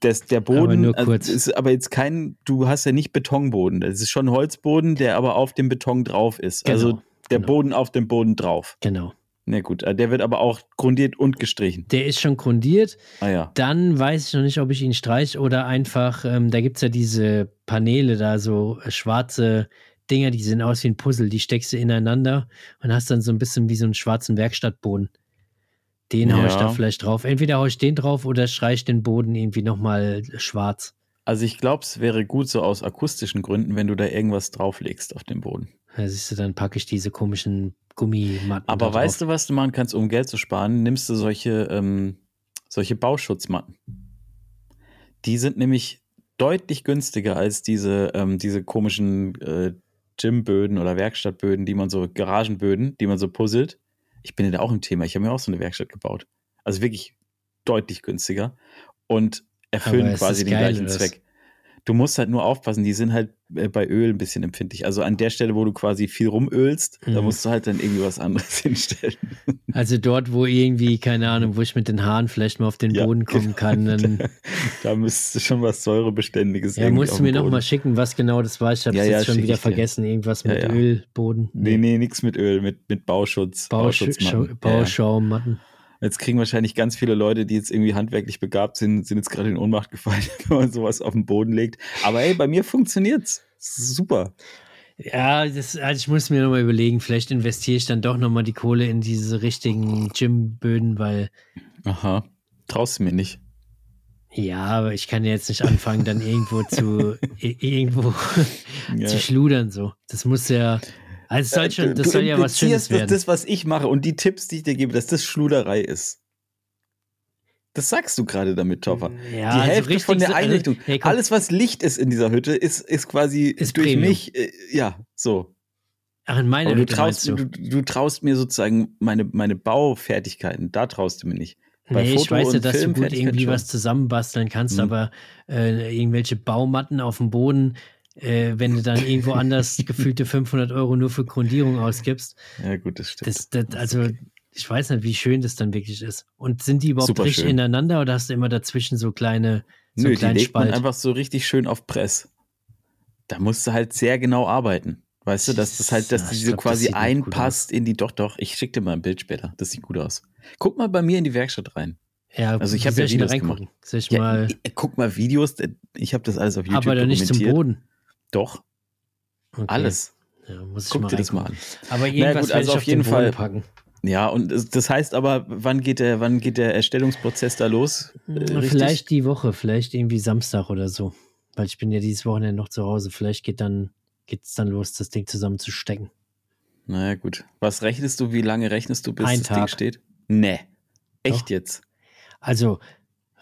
Das, der Boden Aber nur also, kurz. ist aber jetzt kein, du hast ja nicht Betonboden. Das ist schon Holzboden, der aber auf dem Beton drauf ist. Genau, also der genau. Boden auf dem Boden drauf. Genau. Na gut, äh, der wird aber auch grundiert und gestrichen. Der ist schon grundiert. Ah ja. Dann weiß ich noch nicht, ob ich ihn streich oder einfach, ähm, da gibt es ja diese Paneele da, so äh, schwarze Dinger, die sehen aus wie ein Puzzle, die steckst du ineinander und hast dann so ein bisschen wie so einen schwarzen Werkstattboden. Den hau ich Ja. da vielleicht drauf. Entweder hau ich den drauf oder streich den Boden irgendwie nochmal schwarz. Also ich glaube, es wäre gut so aus akustischen Gründen, wenn du da irgendwas drauflegst auf dem Boden. Da siehst du, dann packe ich diese komischen Gummimatten. Aber weißt du, was du machen kannst, um Geld zu sparen? Nimmst du solche, ähm, solche Bauschutzmatten. Die sind nämlich deutlich günstiger als diese, ähm, diese komischen äh, Gymböden oder Werkstattböden, die man so, Garagenböden, die man so puzzelt. Ich bin ja da auch im Thema. Ich habe mir auch so eine Werkstatt gebaut. Also wirklich deutlich günstiger und erfüllen quasi den geil, gleichen? Zweck. Du musst halt nur aufpassen, die sind halt äh, bei Öl ein bisschen empfindlich. Also an der Stelle, wo du quasi viel rumölst, da Mhm. musst du halt dann irgendwie was anderes *laughs* hinstellen. Also dort, wo irgendwie, keine Ahnung, wo ich mit den Haaren vielleicht mal auf den Ja, Boden kommen genau. kann, dann *laughs* Da müsste schon was Säurebeständiges ja, musst du mir dem noch Boden. mal schicken, was genau das war. Ich habe es ja, jetzt schon wieder vergessen. Irgendwas mit ja. Ölboden. Nee, nee, nichts mit Öl, mit, mit Bauschutz. Bausch Bauschutz Schau- Bauschaummatten. Jetzt kriegen wahrscheinlich ganz viele Leute, die jetzt irgendwie handwerklich begabt sind, sind jetzt gerade in Ohnmacht gefallen, *laughs* wenn man sowas auf den Boden legt. Aber ey, bei mir funktioniert's. Super. Ja, das, also ich muss mir noch mal überlegen, vielleicht investiere ich dann doch noch mal die Kohle in diese richtigen Gymböden, weil Aha. Traust du mir nicht. ja, aber ich kann ja jetzt nicht anfangen, dann irgendwo zu *laughs* irgendwo Ja. zu schludern so. Das muss ja also es soll schon, Du- das du soll ja was Schönes werden. das, was ich mache und die Tipps, die ich dir gebe, dass das Schluderei ist. Das sagst du gerade damit, Toffer. Ja, die also Hälfte richtig von der so- Einrichtung. Hey, guck, Alles, was Licht ist in dieser Hütte, ist, ist quasi Ist durch Premium. mich. Äh, ja, so. ach, in meiner Aber du Hütte traust, meinst du, du traust mir sozusagen meine, meine Baufertigkeiten, da traust du mir nicht. Bei nee, ich weiß ja, dass du gut irgendwie schon. was zusammenbasteln kannst, Mhm. aber äh, irgendwelche Baumatten auf dem Boden, äh, wenn du dann irgendwo *laughs* anders gefühlte 500 Euro nur für Grundierung ausgibst, Ja, gut, das stimmt. das, das, also okay. ich weiß nicht, wie schön das dann wirklich ist. Und sind die überhaupt Super richtig schön. ineinander oder hast du immer dazwischen so kleine, so Nö, die legt man Spalt? einfach so richtig schön auf Press. Da musst du halt sehr genau arbeiten. Weißt du, dass das halt, dass Ja, die so glaub, quasi einpasst in die, doch, doch, ich schick dir mal ein Bild später. Das sieht gut aus. Guck mal bei mir in die Werkstatt rein. ja, also ich wie hab soll ja Videos reingucken? Soll ich Ja, mal, ich- guck mal Videos, ich habe das alles auf YouTube aber dann nicht zum. Boden. Doch, Okay. alles. Ja, muss ich Guck mal dir das mal an. Aber irgendwas gut, werde also ich auf auf jeden Boden Fall- packen. Ja, und es- das heißt aber, wann geht der, wann geht der Erstellungsprozess da los? Äh, richtig? Vielleicht die Woche, vielleicht irgendwie Samstag oder so. Weil ich bin ja dieses Wochenende noch zu Hause. Vielleicht geht dann, geht's dann los, das Ding zusammenzustecken. Naja, gut. Was rechnest du, wie lange rechnest du, bis Ein das Ding Tag. steht? Nee. Echt Doch. jetzt? Also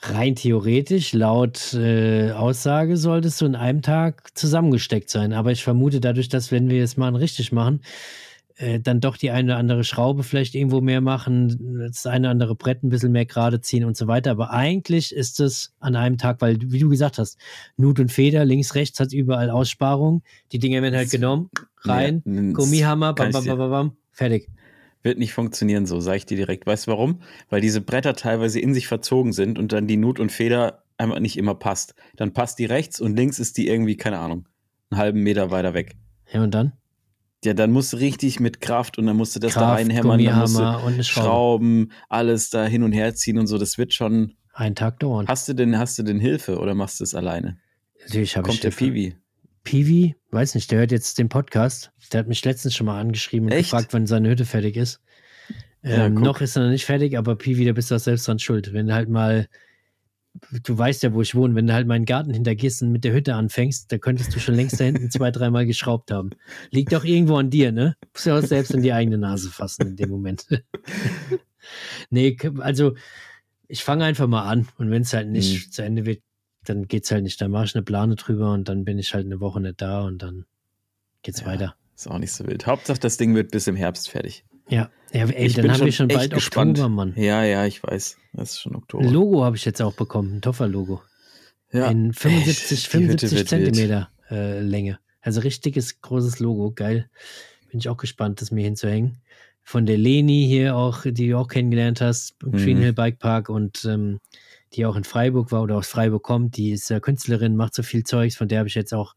rein theoretisch, laut äh, Aussage, solltest du in einem Tag zusammengesteckt sein. Aber ich vermute dadurch, dass wenn wir es mal richtig machen, äh, dann doch die eine oder andere Schraube vielleicht irgendwo mehr machen, das eine oder andere Brett ein bisschen mehr gerade ziehen und so weiter. Aber eigentlich ist es an einem Tag, weil, wie du gesagt hast, Nut und Feder, links, rechts hat überall Aussparung. Die Dinger werden halt genommen, rein, das Gummihammer, bam, bam, bam, bam, bam, fertig. Wird nicht funktionieren so, sage ich dir direkt. Weißt du warum? Weil diese Bretter teilweise in sich verzogen sind und dann die Nut und Feder einfach nicht immer passt. Dann passt die rechts und links ist die irgendwie, keine Ahnung, einen halben Meter weiter weg. Ja, und dann? Ja, dann musst du richtig mit Kraft und dann musst du das da Kraft, reinhämmern, dann musst du. Schrauben, alles da hin und her ziehen und so. Das wird schon. Einen Tag dauern. Hast du denn, hast du denn Hilfe oder machst du es alleine? Natürlich habe ich Kommt der Hilfe. Piwi? Piwi, weiß nicht, der hört jetzt den Podcast. Der hat mich letztens schon mal angeschrieben und Echt? gefragt, wann seine Hütte fertig ist. Ja, Ähm, noch ist er noch nicht fertig, aber Piwi, da bist du auch selbst dran schuld. Wenn du halt mal, du weißt ja, wo ich wohne, wenn du halt meinen Garten hintergehst und mit der Hütte anfängst, da könntest du schon längst da hinten zwei, dreimal geschraubt haben. Liegt doch irgendwo an dir, ne? Musst ja auch selbst in die eigene Nase fassen in dem Moment. *laughs* nee, also ich fange einfach mal an und wenn es halt nicht Mhm. zu Ende wird, dann geht's halt nicht. Dann mache ich eine Plane drüber und dann bin ich halt eine Woche nicht da und dann geht's Ja. weiter. Ist auch nicht so wild. Hauptsache, das Ding wird bis im Herbst fertig. Ja, ja ey, Ich dann haben wir schon bald gespannt. Oktober, Mann. Ja, ja, ich weiß. Das ist schon Oktober. Ein Logo habe ich jetzt auch bekommen, ein Toffer-Logo. ja. In 75, Echt, die Hütte 75 wird wild. Zentimeter äh, Länge. Also richtiges großes Logo, geil. Bin ich auch gespannt, das mir hinzuhängen. Von der Leni hier auch, die du auch kennengelernt hast, im Mhm. Green Hill Bike Park und ähm, die auch in Freiburg war oder aus Freiburg kommt. Die ist ja Künstlerin, macht so viel Zeugs. Von der habe ich jetzt auch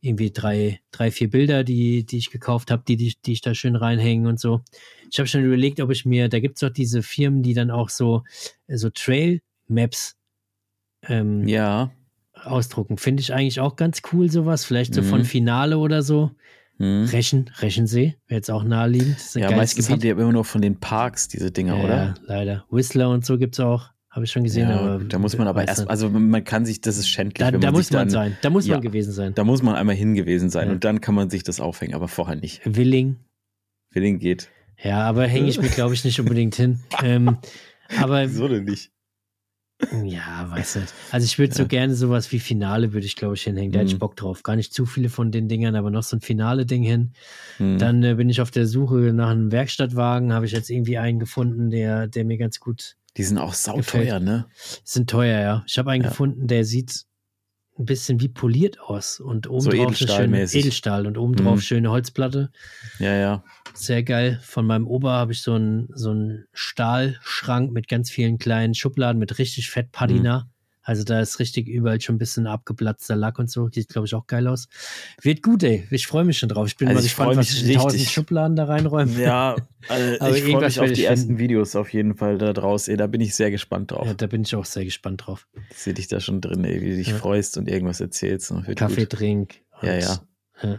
irgendwie drei, drei, vier Bilder, die, die ich gekauft habe, die, die, die ich da schön reinhängen und so. Ich habe schon überlegt, ob ich mir, da gibt es doch diese Firmen, die dann auch so, äh, so Trail-Maps ähm, Ja. ausdrucken. Finde ich eigentlich auch ganz cool, sowas. Vielleicht so Mhm. von Finale oder so. Hm. Rechen, Rechensee, wäre jetzt auch naheliegend. Ja, meistens haben die aber immer nur von den Parks diese Dinger, ja, oder? Ja, leider. Whistler und so gibt es auch. Habe ich schon gesehen, ja, aber. da muss man aber erst, also man kann sich, das ist schändlich, Da, da man muss man dann, sein. Da muss Ja. man gewesen sein. Da muss man einmal hingewiesen sein Ja. und dann kann man sich das aufhängen, aber vorher nicht. Willing. Willing geht. Ja, aber hänge ich mir, glaube ich, nicht unbedingt hin. *laughs* Ähm, aber Wieso denn nicht? ja, weiß nicht. Also ich würde so gerne sowas wie Finale, würde ich, glaube ich, hinhängen. Da hätte ich Mhm. Bock drauf. Gar nicht zu viele von den Dingern, aber noch so ein Finale-Ding hin. Hm. Dann äh, bin ich auf der Suche nach einem Werkstattwagen, habe ich jetzt irgendwie einen gefunden, der, der mir ganz gut die sind auch sauteuer, ne? sind teuer, ja. Ich habe einen Ja. gefunden, der sieht ein bisschen wie poliert aus und oben So drauf schöne. Edelstahl und oben drauf Mhm. schöne Holzplatte. Ja, ja. Sehr geil. Von meinem Ober habe ich so einen so einen Stahlschrank mit ganz vielen kleinen Schubladen mit richtig fett Mhm. Also da ist richtig überall schon ein bisschen abgeplatzter Lack und so. Sieht, glaube ich, auch geil aus. Wird gut, ey. Ich freue mich schon drauf. Ich bin Also mal gespannt, was in tausend. Schubladen da reinräume. Ja, *laughs* also ich freue mich auf die ich ersten finden. Videos auf jeden Fall da draus. Ey, da bin ich sehr gespannt drauf. Ja, da bin ich auch sehr gespannt drauf. Sehe dich da schon drin, ey, wie du dich Ja. freust und irgendwas erzählst. Und Kaffee gut. trink. Ja, ja. äh,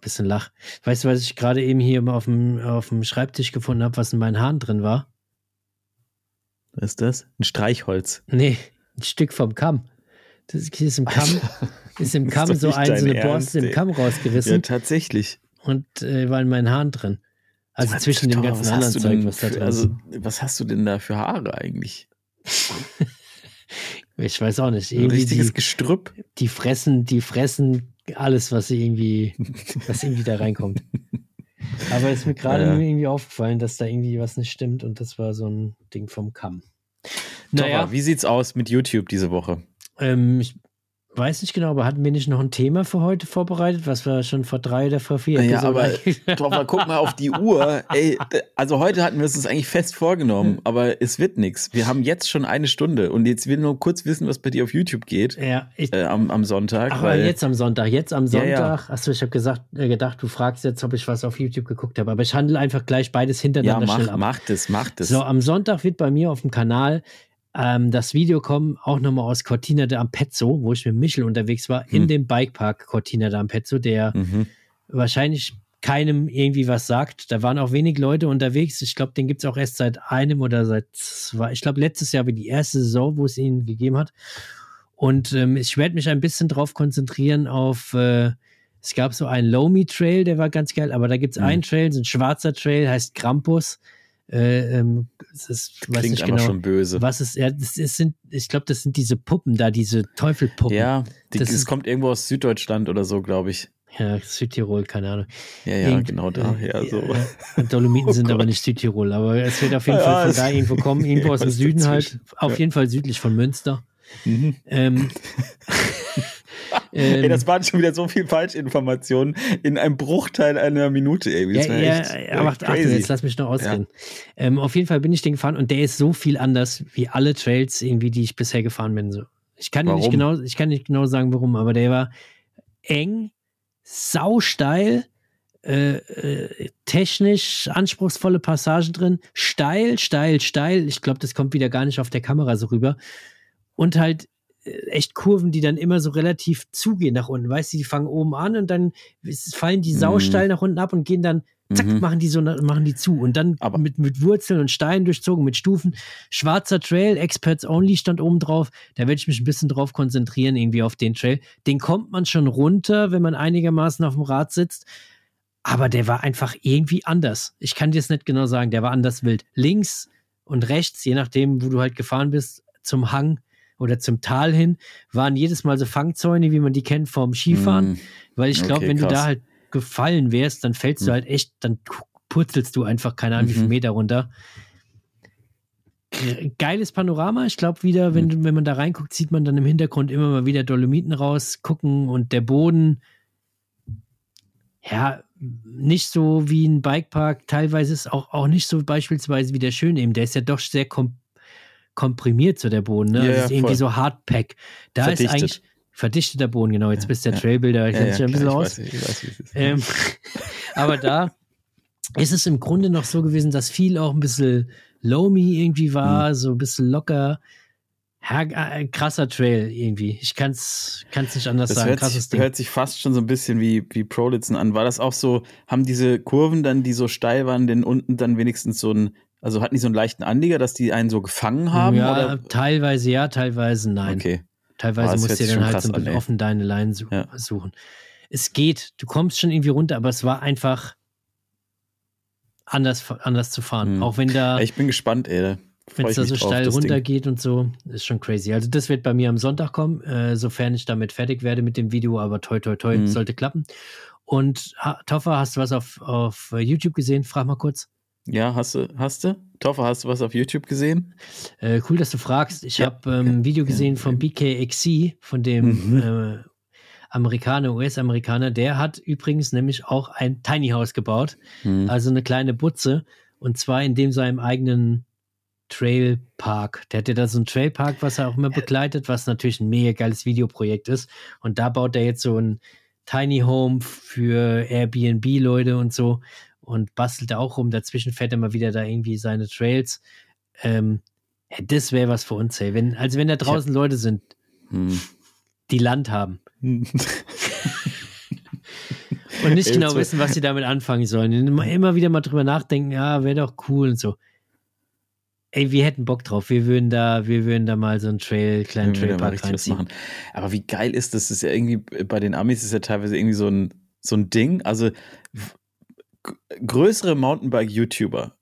bisschen lach. Weißt du, was ich gerade eben hier auf dem, auf dem Schreibtisch gefunden habe, was in meinen Haaren drin war? Was ist das? Ein Streichholz. Nee, ein Stück vom Kamm. Das ist, hier ist im Kamm, *laughs* ist im ist Kamm doch so, nicht ein, so eine Ernst, Borste im ey. Kamm Ja, rausgerissen tatsächlich. und äh, war in meinen Haaren drin. Also Was- zwischen dem ganzen anderen Zeug, was da drin Also, ist. was hast du denn da für Haare eigentlich? *laughs* Ich weiß auch nicht. Ein Irgendwie richtiges die, Gestrüpp? die fressen, die fressen alles, was sie irgendwie, was irgendwie da reinkommt. *laughs* Aber es ist mir gerade Ja. irgendwie aufgefallen, dass da irgendwie was nicht stimmt und das war so ein Ding vom Kamm. Naja, Naja. Wie sieht's aus mit YouTube diese Woche? ähm, ich weiß nicht genau, aber hatten wir nicht noch ein Thema für heute vorbereitet, was wir schon vor drei oder vor vier Ja, Episoden aber *laughs* mal guck mal auf die Uhr. Ey, d- also heute hatten wir es uns eigentlich fest vorgenommen, aber es wird nichts. Wir haben jetzt schon eine Stunde und jetzt will nur kurz wissen, was bei dir auf YouTube geht ja, ich, äh, am, am Sonntag. Ach, weil, jetzt am Sonntag, jetzt am Ja, ja. Sonntag. Achso, ich habe gesagt, äh, gedacht, du fragst jetzt, ob ich was auf YouTube geguckt habe, aber ich handle einfach gleich beides ja, hintereinander schnell mach, ab. mach das, mach das. So, am Sonntag wird bei mir auf dem Kanal ähm, das Video kommen, auch nochmal aus Cortina d'Ampezzo, wo ich mit Michel unterwegs war, in Hm. dem Bikepark Cortina d'Ampezzo, der Mhm. wahrscheinlich keinem irgendwie was sagt. Da waren auch wenig Leute unterwegs. Ich glaube, den gibt es auch erst seit einem oder seit zwei. Ich glaube, letztes Jahr war die erste Saison, wo es ihn gegeben hat. Und ähm, ich werde mich ein bisschen drauf konzentrieren auf äh, Es gab so einen Lomi Trail, der war ganz geil, aber da gibt es Mhm. einen Trail, so ein schwarzer Trail, heißt Krampus. Äh, ähm, es ist, weiß Klingt nicht genau, schon böse. was ist, ja, das ist, sind, ich glaube, das sind diese Puppen da, diese Teufelpuppen. Ja, die, Das es ist- kommt irgendwo aus Süddeutschland oder so, glaube ich. Ja, Südtirol, keine Ahnung. Ja, ja, Irgend- genau daher. äh, so. äh, Dolomiten *laughs* Oh sind aber Gott. nicht Südtirol, aber es wird auf jeden *laughs* Ja, Fall von da *laughs* irgendwo kommen, irgendwo aus dem Süden halt, auf jeden Fall südlich von Münster. Mhm. Ähm, Ey, ähm, das waren schon wieder so viel Falschinformationen in einem Bruchteil einer Minute. Ey. Das ja, war ja, echt, aber echt ach, crazy. jetzt lass mich noch ausreden. Ähm, auf jeden Fall bin ich den gefahren und der ist so viel anders wie alle Trails irgendwie, die ich bisher gefahren bin. So. Ich kann nicht genau, ich kann nicht genau sagen, warum, aber der war eng, sausteil, äh, äh, technisch anspruchsvolle Passagen drin, steil, steil, steil. Ich glaube, das kommt wieder gar nicht auf der Kamera so rüber. Und halt echt Kurven, die dann immer so relativ zugehen nach unten. Weißt du, die fangen oben an und dann fallen die Mhm. sausteil nach unten ab und gehen dann zack, Mhm. machen die so, machen die zu. Und dann Aber- mit, mit Wurzeln und Steinen durchzogen, mit Stufen. Schwarzer Trail, Experts Only stand oben drauf. Da werde ich mich ein bisschen drauf konzentrieren, irgendwie auf den Trail. Den kommt man schon runter, wenn man einigermaßen auf dem Rad sitzt. Aber der war einfach irgendwie anders. Ich kann dir es nicht genau sagen. Der war anders wild. Links und rechts, je nachdem, wo du halt gefahren bist, zum Hang oder zum Tal hin, waren jedes Mal so Fangzäune, wie man die kennt vom Skifahren. Mhm. Weil ich glaube, Okay, wenn du da krass. halt gefallen wärst, dann fällst du Mhm. halt echt, dann purzelst du einfach, keine Ahnung, wie Mhm. viel Meter runter. Ge- Geiles Panorama. Ich glaube wieder, wenn, Mhm. du- wenn man da reinguckt, sieht man dann im Hintergrund immer mal wieder Dolomiten rausgucken und der Boden, ja, nicht so wie ein Bikepark. Teilweise ist auch, auch nicht so beispielsweise wie der Schöne eben. Der ist ja doch sehr kom komprimiert, so der Boden. Ne? Ja, also ja, ist irgendwie voll. so Hardpack. Da Verdichtet. ist eigentlich verdichteter Boden, genau. Jetzt bist du der. Trailbuilder, ich Ja, ja, ein bisschen klar, aus. weiß, weiß. Ähm, *laughs* aber da ist es im Grunde noch so gewesen, dass viel auch ein bisschen loamy irgendwie war, so ein bisschen locker. Ja, äh, krasser Trail irgendwie. Ich kann es nicht anders Das sagen. hört Krasses sich, Ding. hört sich fast schon so ein bisschen wie, wie Prolitzen an. War das auch so, haben diese Kurven dann, die so steil waren, denn unten dann wenigstens so ein, also hatten die so einen leichten Anlieger, dass die einen so gefangen haben? ja, oder? teilweise ja, teilweise nein. Okay. Teilweise Ah, musst du dir dann halt so ein an, offen deine Leinen su Ja. suchen. Es geht, du kommst schon irgendwie runter, aber es war einfach anders, anders zu fahren. Hm. Auch wenn da. Ich bin gespannt, ey. Wenn es da so drauf, steil runtergeht und so, ist schon crazy. Also das wird bei mir am Sonntag kommen, äh, sofern ich damit fertig werde mit dem Video, aber toi toi toi, Mhm. sollte klappen. Und ha Toffer, hast du was auf, auf YouTube gesehen? Frag mal kurz. Ja, hast du, hast du? Toffer, hast du was auf YouTube gesehen? Äh, cool, dass du fragst. Ich Ja. habe ähm, ein Video Ja, gesehen von BKXC, von dem Mhm. äh, Amerikaner, US-Amerikaner. Der hat übrigens nämlich auch ein Tiny House gebaut, Hm. also eine kleine Butze. Und zwar in dem seinem eigenen Trailpark. Der hat ja da so einen Trailpark, was er auch immer begleitet, was natürlich ein mega geiles Videoprojekt ist. Und da baut er jetzt so ein Tiny Home für Airbnb-Leute und so und bastelt da auch rum. Dazwischen fährt er mal wieder da irgendwie seine Trails. Ähm, ja, das wäre was für uns, ey. Wenn, also wenn da draußen Leute sind, Hm. die Land haben *laughs* und nicht genau wissen, was sie damit anfangen sollen. Immer, immer wieder mal drüber nachdenken, ja, wäre doch cool und so. Ey, wir hätten Bock drauf. Wir würden da, wir würden da mal so einen Trail, kleinen Trailpark reinziehen. machen. Aber wie geil ist das? Das ist ja irgendwie, bei den Amis ist ja teilweise irgendwie so ein, so ein Ding. Also größere Mountainbike-YouTuber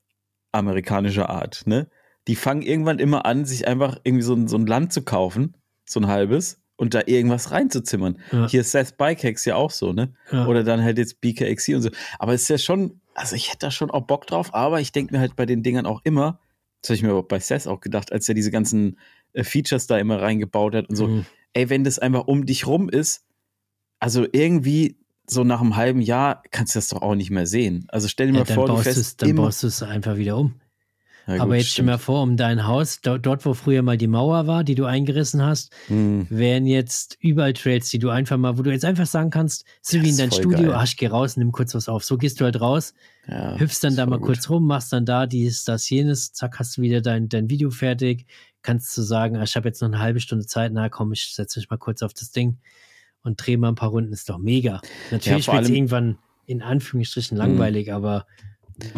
amerikanischer Art, ne? Die fangen irgendwann immer an, sich einfach irgendwie so ein, so ein Land zu kaufen, so ein halbes, und da irgendwas reinzuzimmern. Ja. Hier ist Seth Bikehacks ja auch so, ne? Ja. Oder dann halt jetzt BKXC und so. Aber es ist ja schon, also ich hätte da schon auch Bock drauf, aber ich denke mir halt bei den Dingern auch immer, das habe ich mir aber bei Seth auch gedacht, als er diese ganzen äh, Features da immer reingebaut hat und so, Mhm. ey, wenn das einfach um dich rum ist, also irgendwie so nach einem halben Jahr kannst du das doch auch nicht mehr sehen. Also stell dir Ja, mal vor, du fährst du's- dann baust du es einfach wieder um. Ja, Aber gut, jetzt stell dir mal vor, um dein Haus, dort, dort, wo früher mal die Mauer war, die du eingerissen hast, Hm. wären jetzt überall Trails, die du einfach mal, wo du jetzt einfach sagen kannst, so wie in dein Studio, geil. ach, ich geh raus, nimm kurz was auf. So gehst du halt raus, Ja, hüpfst dann da mal voll kurz rum, machst dann da dies, das, jenes, zack, hast du wieder dein, dein Video fertig, kannst du sagen, ah, ich habe jetzt noch eine halbe Stunde Zeit, na komm, ich setze mich mal kurz auf das Ding und drehe mal ein paar Runden, ist doch mega. Natürlich vor wird es irgendwann in Anführungsstrichen langweilig, aber du Ja,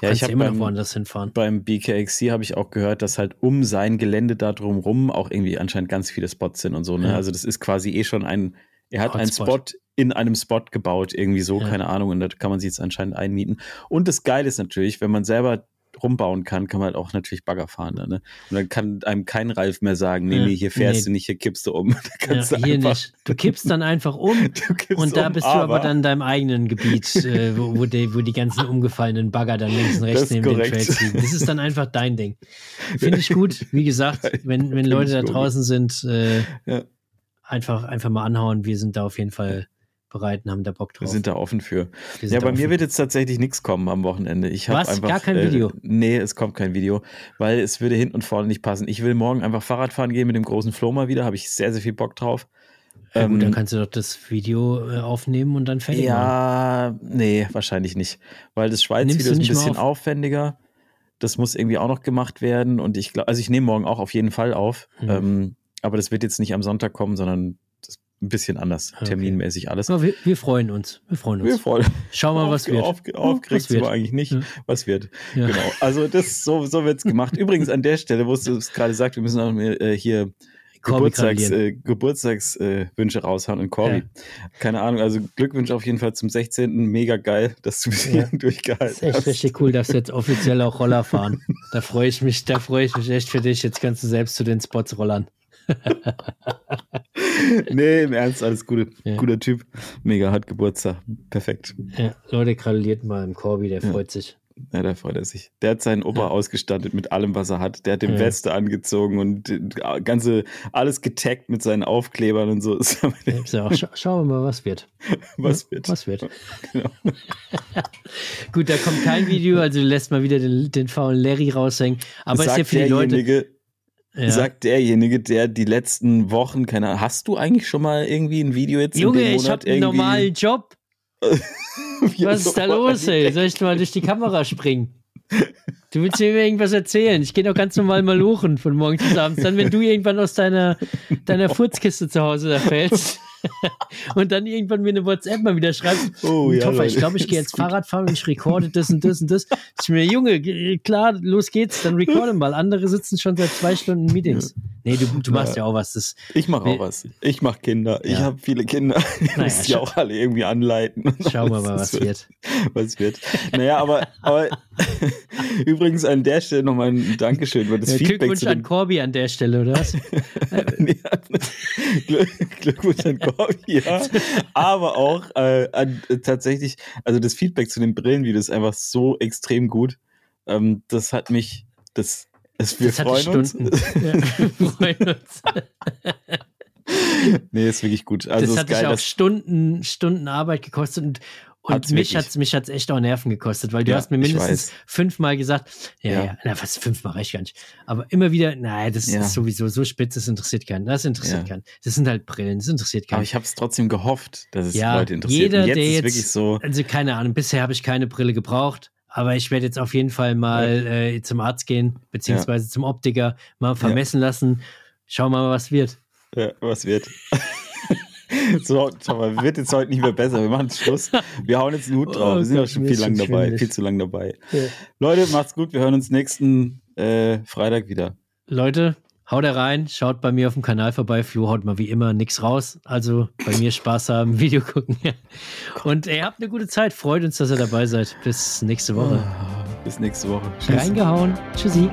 kannst ich ja immer noch beim- woanders hinfahren. Beim BKXC habe ich auch gehört, dass halt um sein Gelände da drumrum auch irgendwie anscheinend ganz viele Spots sind und so. Ne? Ja. Also das ist quasi eh schon ein Er hat einen. Spot in einem Spot gebaut, irgendwie so, Ja. keine Ahnung. Und da kann man sich jetzt anscheinend einmieten. Und das Geile ist natürlich, wenn man selber rumbauen kann, kann man halt auch natürlich Bagger fahren. Ne? Und dann kann einem kein Ralf mehr sagen, nee, Ja, nee, hier fährst nee. du nicht, hier kippst du um. *laughs* Da Ja, du hier nicht. Du kippst dann einfach um *laughs* und da um, bist du aber dann in deinem eigenen Gebiet, äh, wo, wo, die, wo die ganzen umgefallenen Bagger dann links und rechts neben den korrekt. Trails liegen. Das ist dann einfach dein Ding. Finde ich gut. Wie gesagt, *laughs* wenn, wenn Leute da draußen sind, äh, Ja. einfach, einfach mal anhauen. Wir sind da auf jeden Fall bereit und haben da Bock drauf. Wir sind da offen für. Ja, bei mir offen. wird jetzt tatsächlich nichts kommen am Wochenende. Ich hab Was? einfach, Gar kein äh, Video? Nee, es kommt kein Video, weil es würde hinten und vorne nicht passen. Ich will morgen einfach Fahrrad fahren gehen mit dem großen Flo mal wieder. Habe ich sehr, sehr viel Bock drauf. Ja, gut, Ähm, dann kannst du doch das Video äh, aufnehmen und dann fertig machen. Ja, nee, wahrscheinlich nicht. Weil das Nimmst Schweiz-Video ist ein bisschen auf? aufwendiger. Das muss irgendwie auch noch gemacht werden. Und ich glaube, also ich nehme morgen auch auf jeden Fall auf. Mhm. Ähm, aber das wird jetzt nicht am Sonntag kommen, sondern ein bisschen anders, Okay. terminmäßig alles. Aber wir, wir freuen uns. Wir freuen Wir uns. freuen Schau mal, was wird. Ja, aufgeregt sind wir wird. eigentlich nicht. Ja. Was wird? Ja. Genau. Also das so, so wird's gemacht. *laughs* Übrigens an der Stelle, wo du es gerade sagt, wir müssen auch äh, hier Corby Geburtstags, äh, Geburtstagswünsche äh, raushauen und Corby. Ja. Keine Ahnung, also Glückwünsche auf jeden Fall zum 16. Mega geil, dass du bis Ja. *laughs* durchgehalten Das ist echt hast. richtig cool, dass du jetzt offiziell auch Roller fahren. Da freue ich mich, da freue ich mich echt für dich. Jetzt kannst du selbst zu den Spots rollern. *laughs* nee, im Ernst, alles Gute. Ja. Guter Typ. Mega, hat Geburtstag. Perfekt. Ja, Leute, gratuliert mal im Corby, der Ja. freut sich. Ja, da freut er sich. Der hat seinen Opa ausgestattet mit allem, was er hat. Der hat Ja. Weste angezogen und ganze, alles getaggt mit seinen Aufklebern und so. *laughs* Ja, scha schauen wir mal, was wird. *laughs* was wird. Was wird. Genau. Gut, da kommt kein Video, also lässt mal wieder den, den faulen Larry raushängen. Aber ist ja sagt für die Leute. Ja. sagt derjenige, der die letzten Wochen, keine Ahnung, hast du eigentlich schon mal irgendwie ein Video jetzt Junge, in dem ich Monat habe einen irgendwie? normalen Job. *laughs* Was ist da los, ey? Soll ich mal durch die Kamera springen? *laughs* Du willst mir irgendwas erzählen. Ich gehe doch ganz normal mal luchen von morgens bis abends. Dann, wenn du irgendwann aus deiner, deiner Furzkiste zu Hause da fällst *laughs* und dann irgendwann mir eine WhatsApp mal wieder schreibst, Oh ja, Toffer, ich glaube, ich gehe jetzt. Fahrrad fahren und ich recorde das und das und das. Ich mir, Junge, klar, los geht's, dann recorde mal. Andere sitzen schon seit zwei Stunden in Meetings. Nee, du, du machst ja auch was. Das, Ich mache auch was. Ich mache Kinder. Ich Ja. habe viele Kinder. *laughs* Ich Naja, muss die auch alle irgendwie anleiten. schauen wir mal, *laughs* was Das wird. was wird. Naja, aber, aber übrigens an der Stelle nochmal ein Dankeschön über das Ja, Feedback Glückwunsch an Corby an der Stelle, oder was? *laughs* Nee, Glück- Glückwunsch an Corby, ja. Aber auch äh, an, äh, tatsächlich, also das Feedback zu den Brillenvideos ist einfach so extrem gut. Ähm, das hat mich, das, das wir Das freuen uns. Ja, *laughs* wir freuen uns. Nee, ist wirklich gut. Also das hat dich geil, auch Stunden, Stunden Arbeit gekostet und, und Hat's mich hat es mich hat's echt auch Nerven gekostet, weil du Ja, hast mir mindestens fünfmal gesagt, ja, Ja. ja, na, was fünfmal reicht gar nicht. Aber immer wieder, nein, das Ja. ist sowieso so spitz, das interessiert keinen. Das interessiert keinen. Das sind halt Brillen, das interessiert aber keinen. ich habe es trotzdem gehofft, dass es Ja, Leute interessiert. jeder, jetzt der ist jetzt- wirklich so, Also keine Ahnung, bisher habe ich keine Brille gebraucht, aber ich werde jetzt auf jeden Fall mal äh, zum Arzt gehen, beziehungsweise zum Optiker, mal vermessen lassen. Schauen wir mal, was wird. ja, was wird. *laughs* *laughs* so, schau mal, wird jetzt heute nicht mehr besser. Wir machen jetzt Schluss. Wir hauen jetzt einen Hut drauf. Oh Wir sind ja Gott, schon viel lang dabei, schwindelig. viel zu lang dabei. Ja. Leute, macht's gut. Wir hören uns nächsten äh, Freitag wieder. Leute, haut da rein, schaut bei mir auf dem Kanal vorbei. Flo haut mal wie immer nichts raus. Also bei mir Spaß haben, *laughs* Video gucken. Und ihr habt eine gute Zeit. Freut uns, dass ihr dabei seid. Bis nächste Woche. Bis nächste Woche. Tschüss. Reingehauen. Tschüssi.